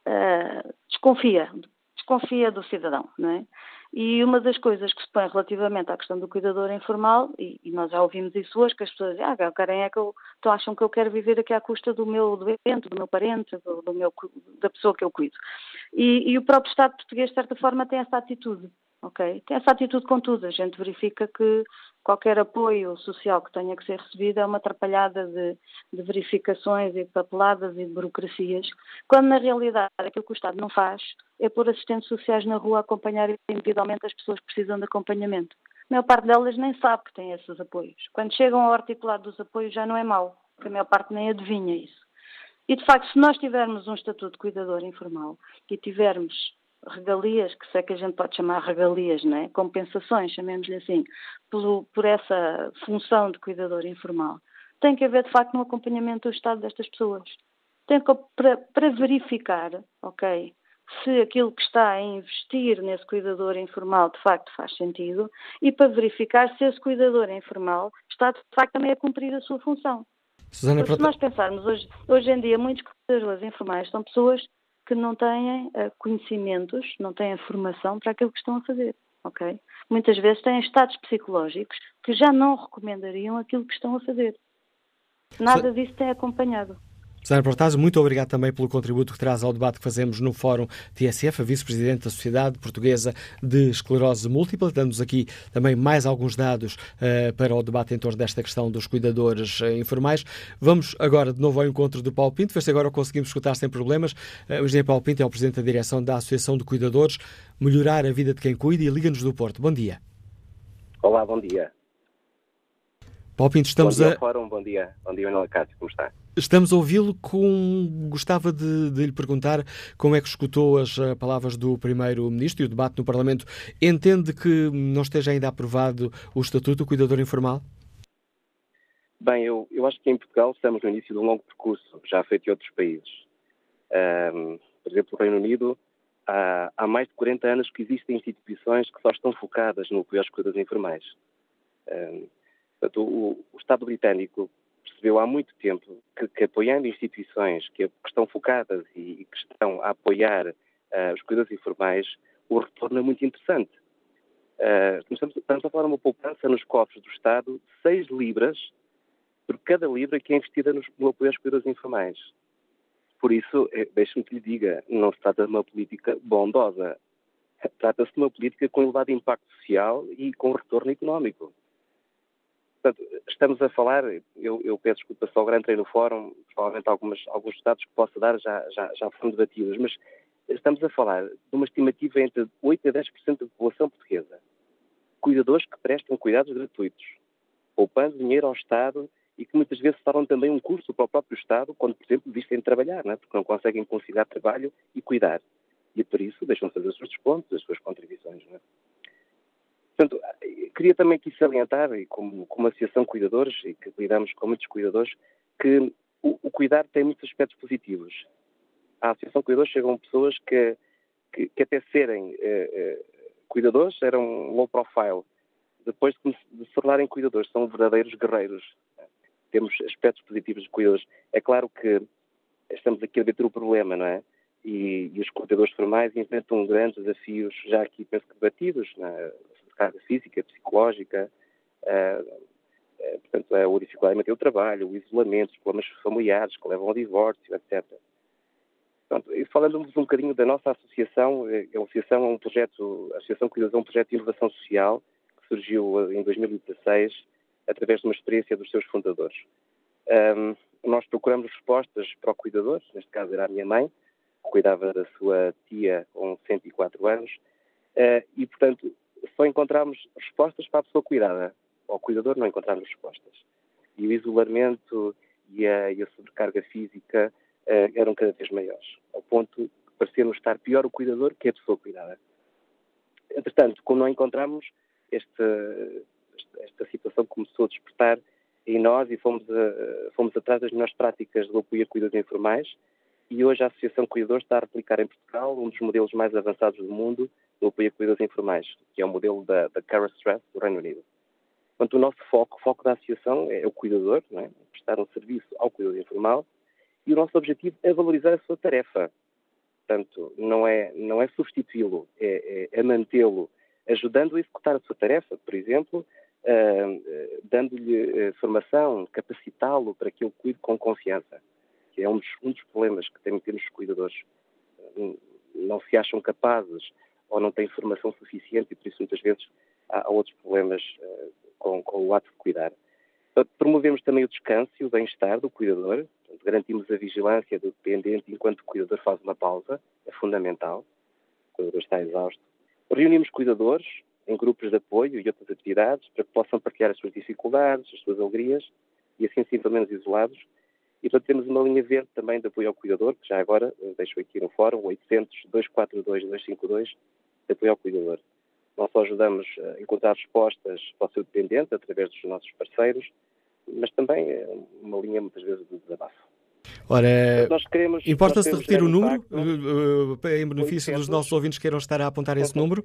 uh, desconfia, desconfia do cidadão, não é? E uma das coisas que se põe relativamente à questão do cuidador informal, e, e nós já ouvimos isso hoje, que as pessoas dizem, ah, querem é que eu, então acham que eu quero viver aqui à custa do meu doente, do meu parente, do, do meu, da pessoa que eu cuido. E, e o próprio Estado português, de certa forma, tem essa atitude ok? Tem essa atitude com tudo. A gente verifica que qualquer apoio social que tenha que ser recebido é uma atrapalhada de, de, verificações e de papeladas e de burocracias, quando na realidade aquilo que o Estado não faz é pôr assistentes sociais na rua a acompanhar individualmente as pessoas que precisam de acompanhamento. A maior parte delas nem sabe que tem esses apoios. Quando chegam ao articulado dos apoios já não é mau, porque a maior parte nem adivinha isso. E de facto, se nós tivermos um estatuto de cuidador informal e tivermos regalias, que sei que a gente pode chamar regalias, não é? compensações, chamemos-lhe assim, por, por essa função de cuidador informal. Tem que haver, de facto, um acompanhamento do estado destas pessoas. Tem que, para, para verificar, ok, se aquilo que está a investir nesse cuidador informal de facto faz sentido e para verificar se esse cuidador informal está de facto também a cumprir a sua função. Susana, se nós pensarmos hoje, hoje em dia, muitos cuidadores informais são pessoas que não têm uh, conhecimentos, não têm formação para aquilo que estão a fazer, ok? Muitas vezes têm estados psicológicos que já não recomendariam aquilo que estão a fazer. Nada disso tem acompanhado. Sara Portaz, muito obrigado também pelo contributo que traz ao debate que fazemos no Fórum TSF, a vice-presidente da Sociedade Portuguesa de Esclerose Múltipla, dando-nos aqui também mais alguns dados uh, para o debate em torno desta questão dos cuidadores uh, informais. Vamos agora de novo ao encontro do Paulo Pinto, ver se agora conseguimos escutar sem problemas. Uh, o engenheiro Paulo Pinto é o presidente da direção da Associação de Cuidadores, Melhorar a Vida de Quem Cuida e Liga-nos do Porto. Bom dia. Olá, bom dia. Paulo Pinto, estamos bom dia, a... Fórum, bom dia. Bom dia, Manuel Cássio, como está? Estamos a ouvi-lo com. Gostava de, de, lhe perguntar como é que escutou as eh, palavras do Primeiro-Ministro e o debate no Parlamento. Entende que não esteja ainda aprovado o Estatuto do Cuidador Informal? Bem, eu, eu acho que em Portugal estamos no início de um longo percurso, já feito em outros países. Um, por exemplo, no Reino Unido, há, há, mais de 40 anos que existem instituições que só estão focadas no apoio aos cuidadores informais. Um, portanto, o, o Estado britânico percebeu há muito tempo que, que apoiando instituições que, estão focadas e, que estão a apoiar uh, os cuidados informais, o retorno é muito interessante. Uh, estamos, estamos, a falar de uma poupança nos cofres do Estado de 6 libras por cada libra que é investida nos, no apoio aos cuidados informais. Por isso, eh, deixe-me que lhe diga, não se trata de uma política bondosa. Trata-se de uma política com elevado impacto social e com retorno económico. Portanto, estamos a falar, eu, eu peço desculpa agora entrei no fórum, provavelmente algumas, alguns dados que possa dar já, já, já foram debatidos, mas estamos a falar de uma estimativa entre 8% a 10% da população portuguesa. Cuidadores que prestam cuidados gratuitos, poupando dinheiro ao Estado e que muitas vezes tornam também um custo para o próprio Estado quando, por exemplo, vistem trabalhar, não é? porque não conseguem conciliar trabalho e cuidar. E por isso deixam de fazer os seus descontos, as suas contribuições. Não é? Portanto, queria também aqui salientar, e como, como associação de cuidadores, e que lidamos com muitos cuidadores, que o, o, cuidar tem muitos aspectos positivos. À Associação de Cuidadores chegam pessoas que, que, que até serem eh, eh, cuidadores eram low profile. Depois de, de se tornarem cuidadores, são verdadeiros guerreiros. Temos aspectos positivos de cuidadores. É claro que estamos aqui a debater o problema, não é? E, e, os cuidadores formais enfrentam grandes desafios, já aqui penso que debatidos, é? Carga física, psicológica, uh, uh, portanto, é o dificuldade em o trabalho, o isolamento, os problemas familiares que levam ao divórcio, etc. Portanto, falando-nos um bocadinho da nossa associação, a associação é um projeto, a Associação é um projeto de inovação social que surgiu em 2016 através de uma experiência dos seus fundadores. Um, nós procuramos respostas para o cuidador, neste caso era a minha mãe, que cuidava da sua tia com 104 anos, uh, e, portanto, só encontramos respostas para a pessoa cuidada. Ao cuidador não encontramos respostas. E o isolamento e a, e a sobrecarga física uh, eram cada vez maiores, ao ponto de parecer-nos estar pior o cuidador que a pessoa cuidada. Entretanto, como não encontramos, esta, esta situação começou a despertar em nós e fomos, a, fomos atrás das melhores práticas do apoio a cuidados informais e hoje a Associação Cuidadores está a replicar em Portugal um dos modelos mais avançados do mundo do apoio a cuidados informais, que é o modelo da, da Cara Stress do Reino Unido. Portanto, o nosso foco, o foco da associação é o cuidador, é? prestar um serviço ao cuidador informal e o nosso objetivo é valorizar a sua tarefa. Portanto, não é, não é substituí-lo, é, é, é mantê-lo, ajudando a executar a sua tarefa, por exemplo, uh, dando-lhe uh, formação, capacitá-lo para que ele cuide com confiança, que é um dos, um dos problemas que temos os cuidadores. Não se acham capazes ou não têm formação suficiente e por isso muitas vezes há, há outros problemas uh, com, com, o ato de cuidar. Promovemos também o descanso e o bem-estar do cuidador, Portanto, garantimos a vigilância do dependente enquanto o cuidador faz uma pausa, é fundamental, o cuidador está exausto. Reunimos cuidadores em grupos de apoio e outras atividades para que possam partilhar as suas dificuldades, as suas alegrias e assim se menos isolados. E portanto temos uma linha verde também de apoio ao cuidador, que já agora eh, deixo aqui no fórum, 800-242-252, de apoio ao cuidador. Não só ajudamos a encontrar respostas para o seu dependente através dos nossos parceiros, mas também é uma linha muitas vezes de desabafo. Ora, importa-se repetir o número impacto, uh, em benefício 800, dos nossos ouvintes que queiram estar a apontar esse número?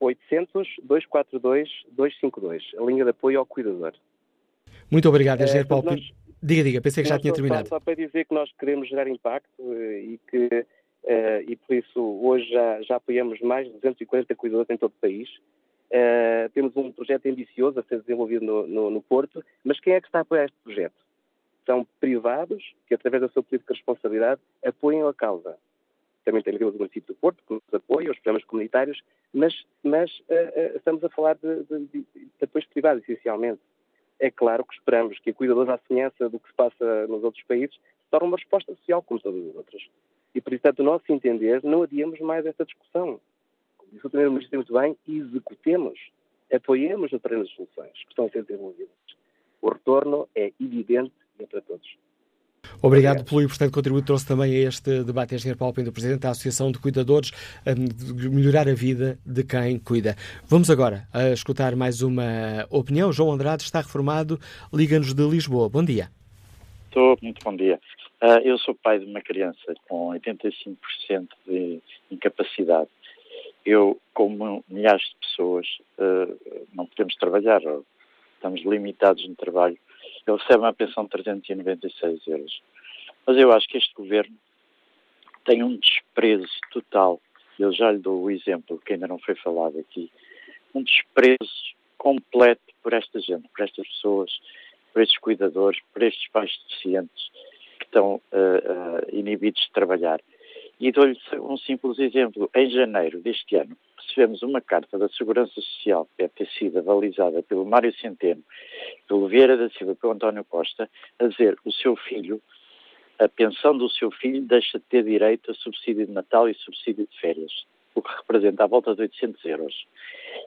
800-242-252, a linha de apoio ao cuidador. Muito obrigado, Engenheiro é, Paulo nós, Diga, diga, pensei que já tinha terminado. Só, só para dizer que nós queremos gerar impacto eh, e que uh, e por isso hoje já, já apoiamos mais de 240 cuidadores em todo o país. Uh, temos um projeto ambicioso a ser desenvolvido no, no, no, Porto, mas quem é que está a apoiar este projeto? São privados que, através da sua política de responsabilidade, apoiam a causa. Também tem a ver o município do Porto, que nos apoia, os programas comunitários, mas, mas uh, estamos a falar de, de, de, de apoios privados, essencialmente. É claro que esperamos que a cuidadora, à semelhança do que se passa nos outros países, se torne uma resposta social como todas as outras. E, por isso, tanto, o nosso entender, não adiamos mais esta discussão disse o Primeiro-Ministro muito bem, executemos, apoiemos no terreno das soluções que estão a ser desenvolvidas. O retorno é evidente e é para todos. Obrigado, Obrigado pelo importante contributo que trouxe também a este debate. Engenheiro Paulo Pinto, Presidente da Associação de Cuidadores, de melhorar a vida de quem cuida. Vamos agora a escutar mais uma opinião. João Andrade está reformado, liga-nos de Lisboa. Bom dia. Estou, muito bom dia. Uh, eu sou pai de uma criança com 85% de incapacidade eu, como milhares de pessoas, uh, não podemos trabalhar, estamos limitados no trabalho. Ele recebe uma pensão de 396 euros. Mas eu acho que este governo tem um desprezo total. Eu já lhe dou o exemplo que ainda não foi falado aqui. Um desprezo completo por esta gente, por estas pessoas, por estes cuidadores, por estes pais deficientes estão uh, inibidos de trabalhar. E dou-lhe um simples exemplo. Em janeiro deste ano, recebemos uma carta da Segurança Social, que deve ter sido avalizada pelo Mário Centeno, pelo Vieira da Silva pelo António Costa, a dizer o seu filho, a pensão do seu filho deixa de ter direito a subsídio de Natal e subsídio de férias, o que representa a volta de 800 euros.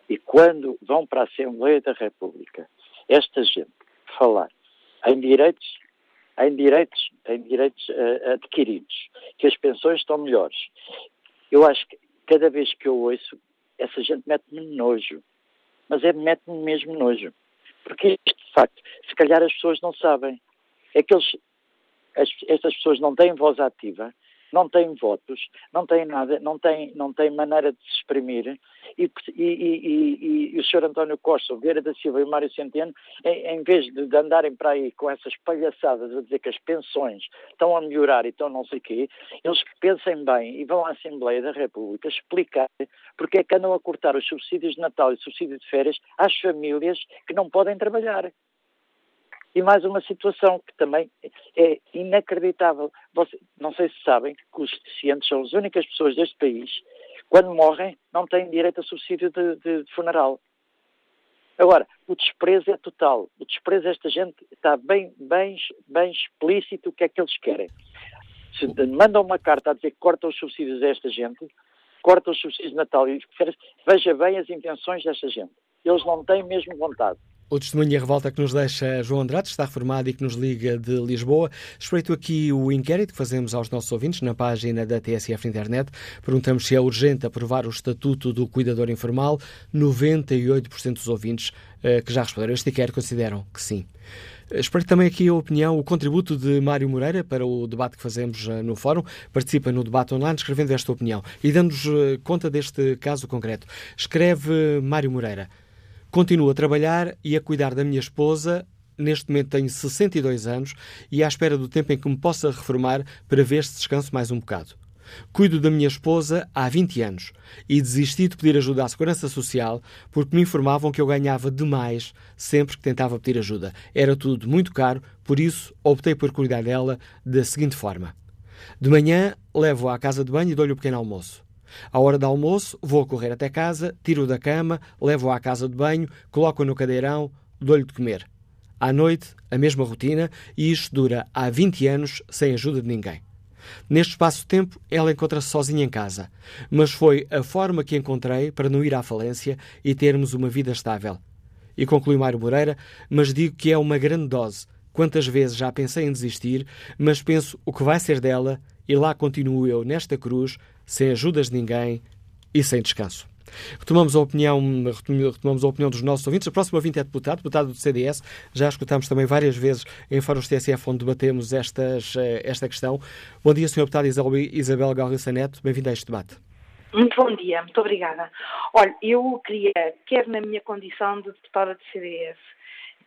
E quando vão para a Assembleia da República, esta gente falar em direitos em direitos, em direitos uh, adquiridos, que as pensões estão melhores. Eu acho que cada vez que eu ouço, essa gente mete-me nojo. Mas é mete-me mesmo nojo. Porque, de facto, se calhar as pessoas não sabem. É que eles, as, estas pessoas não têm voz ativa não têm votos, não têm nada, não têm, não têm maneira de se exprimir. E, e, e, e o Sr. António Costa, o Vieira da Silva e o Mário Centeno, em, em vez de, andarem para aí com essas palhaçadas a dizer que as pensões estão a melhorar e estão não sei o quê, eles pensem bem e vão à Assembleia da República explicar porque é que andam a cortar os subsídios de Natal e subsídio de férias às famílias que não podem trabalhar. E mais uma situação que também é inacreditável. Você, não sei se sabem que os deficientes são as únicas pessoas deste país, quando morrem, não têm direito a subsídio de, de, funeral. Agora, o desprezo é total. O desprezo desta gente está bem, bem, bem explícito o que é que eles querem. Se mandam uma carta a dizer que cortam os subsídios desta gente, cortam os subsídios de Natal e veja bem as intenções desta gente. Eles não têm mesmo vontade. O testemunho e a revolta que nos deixa João Andrade, está reformado e que nos liga de Lisboa. Espreito aqui o inquérito que fazemos aos nossos ouvintes na página da TSF internet. Perguntamos se é urgente aprovar o Estatuto do Cuidador Informal. 98% dos ouvintes uh, que já responderam este inquérito consideram que sim. Espero também aqui a opinião, o contributo de Mário Moreira para o debate que fazemos no Fórum. Participa no debate online escrevendo esta opinião e dando-nos conta deste caso concreto. Escreve Mário Moreira. Continuo a trabalhar e a cuidar da minha esposa. Neste momento tenho 62 anos e à espera do tempo em que me possa reformar para ver se descanso mais um bocado. Cuido da minha esposa há 20 anos e desisti de pedir ajuda à Segurança Social porque me informavam que eu ganhava demais sempre que tentava pedir ajuda. Era tudo muito caro, por isso optei por cuidar dela da seguinte forma. De manhã, levo-a à casa de banho e dou-lhe o pequeno almoço. À hora do almoço, vou correr até casa, tiro-o da cama, levo-a à casa de banho, coloco-o no cadeirão, dou-lhe de comer. À noite, a mesma rotina, e isto dura há 20 anos sem ajuda de ninguém. Neste espaço de tempo, ela encontra-se sozinha em casa, mas foi a forma que encontrei para não ir à falência e termos uma vida estável. E conclui Mário Moreira, mas digo que é uma grande dose. Quantas vezes já pensei em desistir, mas penso o que vai ser dela e lá continuo eu nesta cruz, sem ajudas de ninguém e sem descanso. Retomamos a opinião, retomamos a opinião dos nossos ouvintes. O próximo ouvinte é deputado, deputado do CDS. Já escutámos também várias vezes em fóruns TSF onde debatemos estas, eh, esta questão. Bom dia, Sr. Deputado Isabel Galriça Neto. Bem-vindo a este debate. Muito bom dia, muito obrigada. Olha, eu queria, quer na minha condição de deputada do CDS,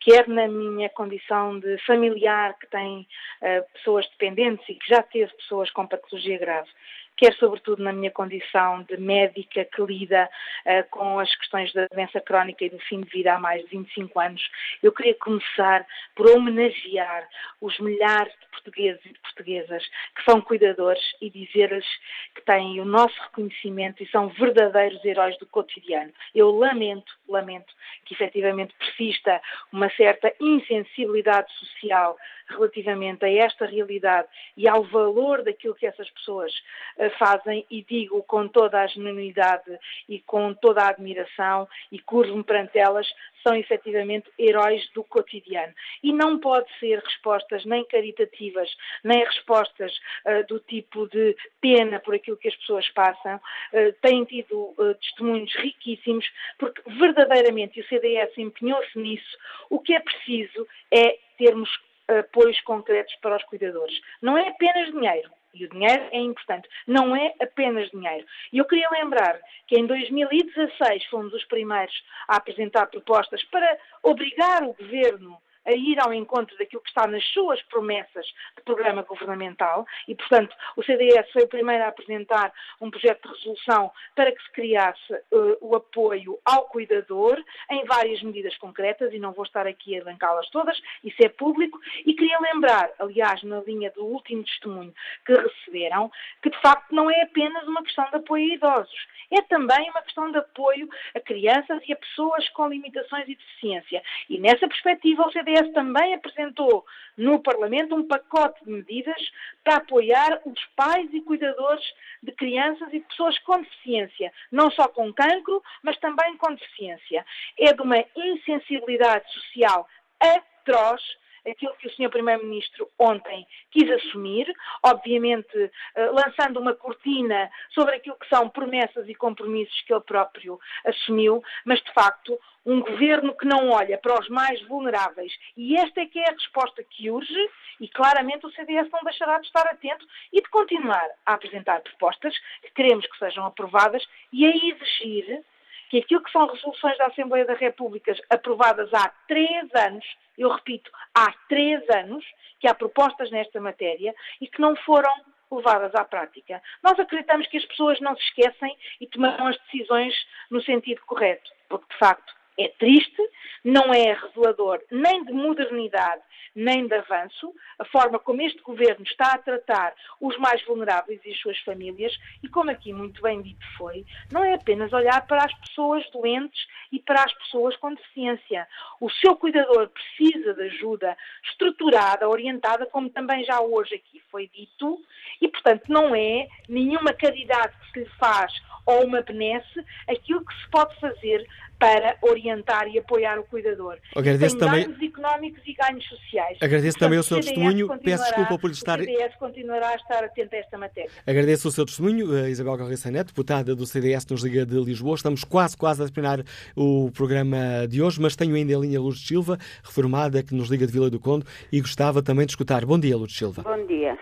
quer na minha condição de familiar que tem uh, pessoas dependentes e que já teve pessoas com patologia grave, quer sobretudo na minha condição de médica que lida uh, com as questões da doença crónica e do fim de vida há mais de 25 anos, eu queria começar por homenagear os milhares de portugueses e de portuguesas que são cuidadores e dizer-lhes que têm o nosso reconhecimento e são verdadeiros heróis do cotidiano. Eu lamento, lamento que efetivamente persista uma certa insensibilidade social relativamente a esta realidade e ao valor daquilo que essas pessoas uh, fazem e digo com toda a genuinidade e com toda a admiração e curvo-me perante elas, são efetivamente heróis do cotidiano. E não pode ser respostas nem caritativas, nem respostas uh, do tipo de pena por aquilo que as pessoas passam. Uh, têm tido uh, testemunhos riquíssimos, porque verdadeiramente o CDS empenhou-se nisso. O que é preciso é termos apoios concretos para os cuidadores. Não é apenas dinheiro. E o dinheiro é importante. Não é apenas dinheiro. E eu queria lembrar que em 2016 fomos os primeiros a apresentar propostas para obrigar o governo a ir ao encontro daquilo que está nas suas promessas de programa governamental e, portanto, o CDS foi o primeiro a apresentar um projeto de resolução para que se criasse uh, o apoio ao cuidador em várias medidas concretas e não vou estar aqui a elencá-las todas, isso é público. E queria lembrar, aliás, na linha do último testemunho que receberam, que de facto não é apenas uma questão de apoio a idosos, é também uma questão de apoio a crianças e a pessoas com limitações e deficiência. E nessa perspectiva o CDS também apresentou no Parlamento um pacote de medidas para apoiar os pais e cuidadores de crianças e pessoas com deficiência, não só com cancro, mas também com deficiência. É de uma insensibilidade social atroz aquilo que o Sr. Primeiro-Ministro ontem quis assumir, obviamente eh, lançando uma cortina sobre aquilo que são promessas e compromissos que ele próprio assumiu, mas de facto um governo que não olha para os mais vulneráveis. E esta é que é a resposta que urge, e claramente o CDS não deixará de estar atento e de continuar a apresentar propostas que queremos que sejam aprovadas e a exigir que aquilo que são resoluções da Assembleia da República aprovadas há três anos, eu repito, há três anos, que há propostas nesta matéria e que não foram levadas à prática. Nós acreditamos que as pessoas não se esquecem e tomarão as decisões no sentido correto, porque de facto é triste, não é revelador nem de modernidade, nem de avanço, a forma como este governo está a tratar os mais vulneráveis e as suas famílias, e como aqui muito bem dito foi, não é apenas olhar para as pessoas doentes e para as pessoas com deficiência. O seu cuidador precisa de ajuda estruturada, orientada, como também já hoje aqui foi dito, e portanto não é nenhuma caridade que se lhe faz ou uma benesse aquilo que se pode fazer para orientar e apoiar o cuidador. Agradeço Tem também- ganhos económicos e ganhos sociais. Agradeço também o seu testemunho. Peço desculpa por lhe estar- O CDS continuará a estar atento a esta matéria. Agradeço o seu testemunho, a Isabel Garriça Neto, deputada do CDS nos Liga de Lisboa. Estamos quase, quase a terminar o programa de hoje, mas tenho ainda em linha Lourdes Silva, reformada, que nos liga de Vila do Conde, e gostava também de escutar. Bom dia, Lourdes Silva. Bom dia.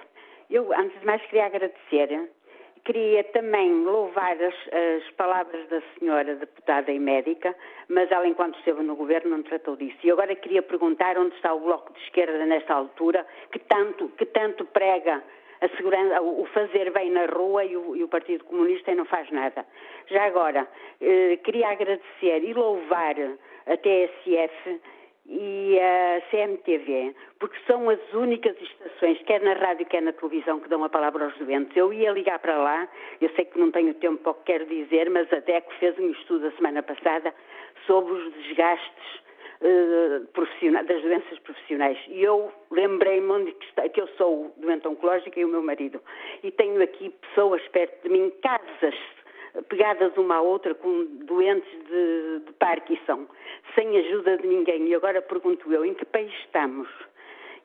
Eu, antes de mais, queria agradecer. Queria também louvar as, as palavras da senhora deputada e médica, mas ela, enquanto esteve no governo, não tratou disso. E agora queria perguntar onde está o Bloco de Esquerda nesta altura, que tanto, que tanto prega o fazer bem na rua e o, e o Partido Comunista não faz nada. Já agora, eh, queria agradecer e louvar a TSF e a CMTV, porque são as únicas estações, quer na rádio, quer na televisão, que dão a palavra aos doentes. Eu ia ligar para lá, eu sei que não tenho tempo para o que quero dizer, mas a DECO fez um estudo a semana passada sobre os desgastes eh, das doenças profissionais. E eu lembrei-me que eu sou doente oncológica e o meu marido. E tenho aqui pessoas perto de mim, casas pegadas uma à outra com doentes de, de Parkinson, sem ajuda de ninguém. E agora pergunto eu, em que país estamos?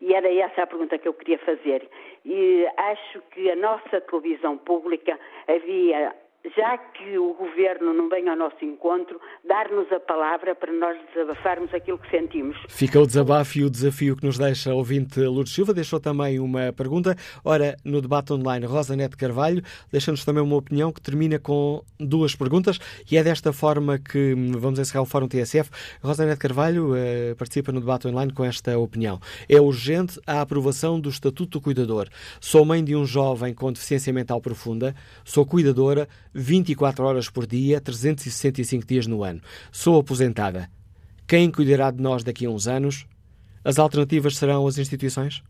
E era essa a pergunta que eu queria fazer. E acho que a nossa televisão pública havia, já que o governo não vem ao nosso encontro, dar-nos a palavra para nós desabafarmos aquilo que sentimos. Fica o desabafo e o desafio que nos deixa a ouvinte Lourdes Silva. Deixou também uma pergunta. Ora, no debate online, Rosa Neto Carvalho deixa-nos também uma opinião que termina com duas perguntas e é desta forma que vamos encerrar o Fórum TSF. Rosa Neto Carvalho eh, participa no debate online com esta opinião. É urgente a aprovação do Estatuto do Cuidador. Sou mãe de um jovem com deficiência mental profunda, sou cuidadora 24 horas por dia, 365 dias no ano. Sou aposentada. Quem cuidará de nós daqui a uns anos? As alternativas serão as instituições?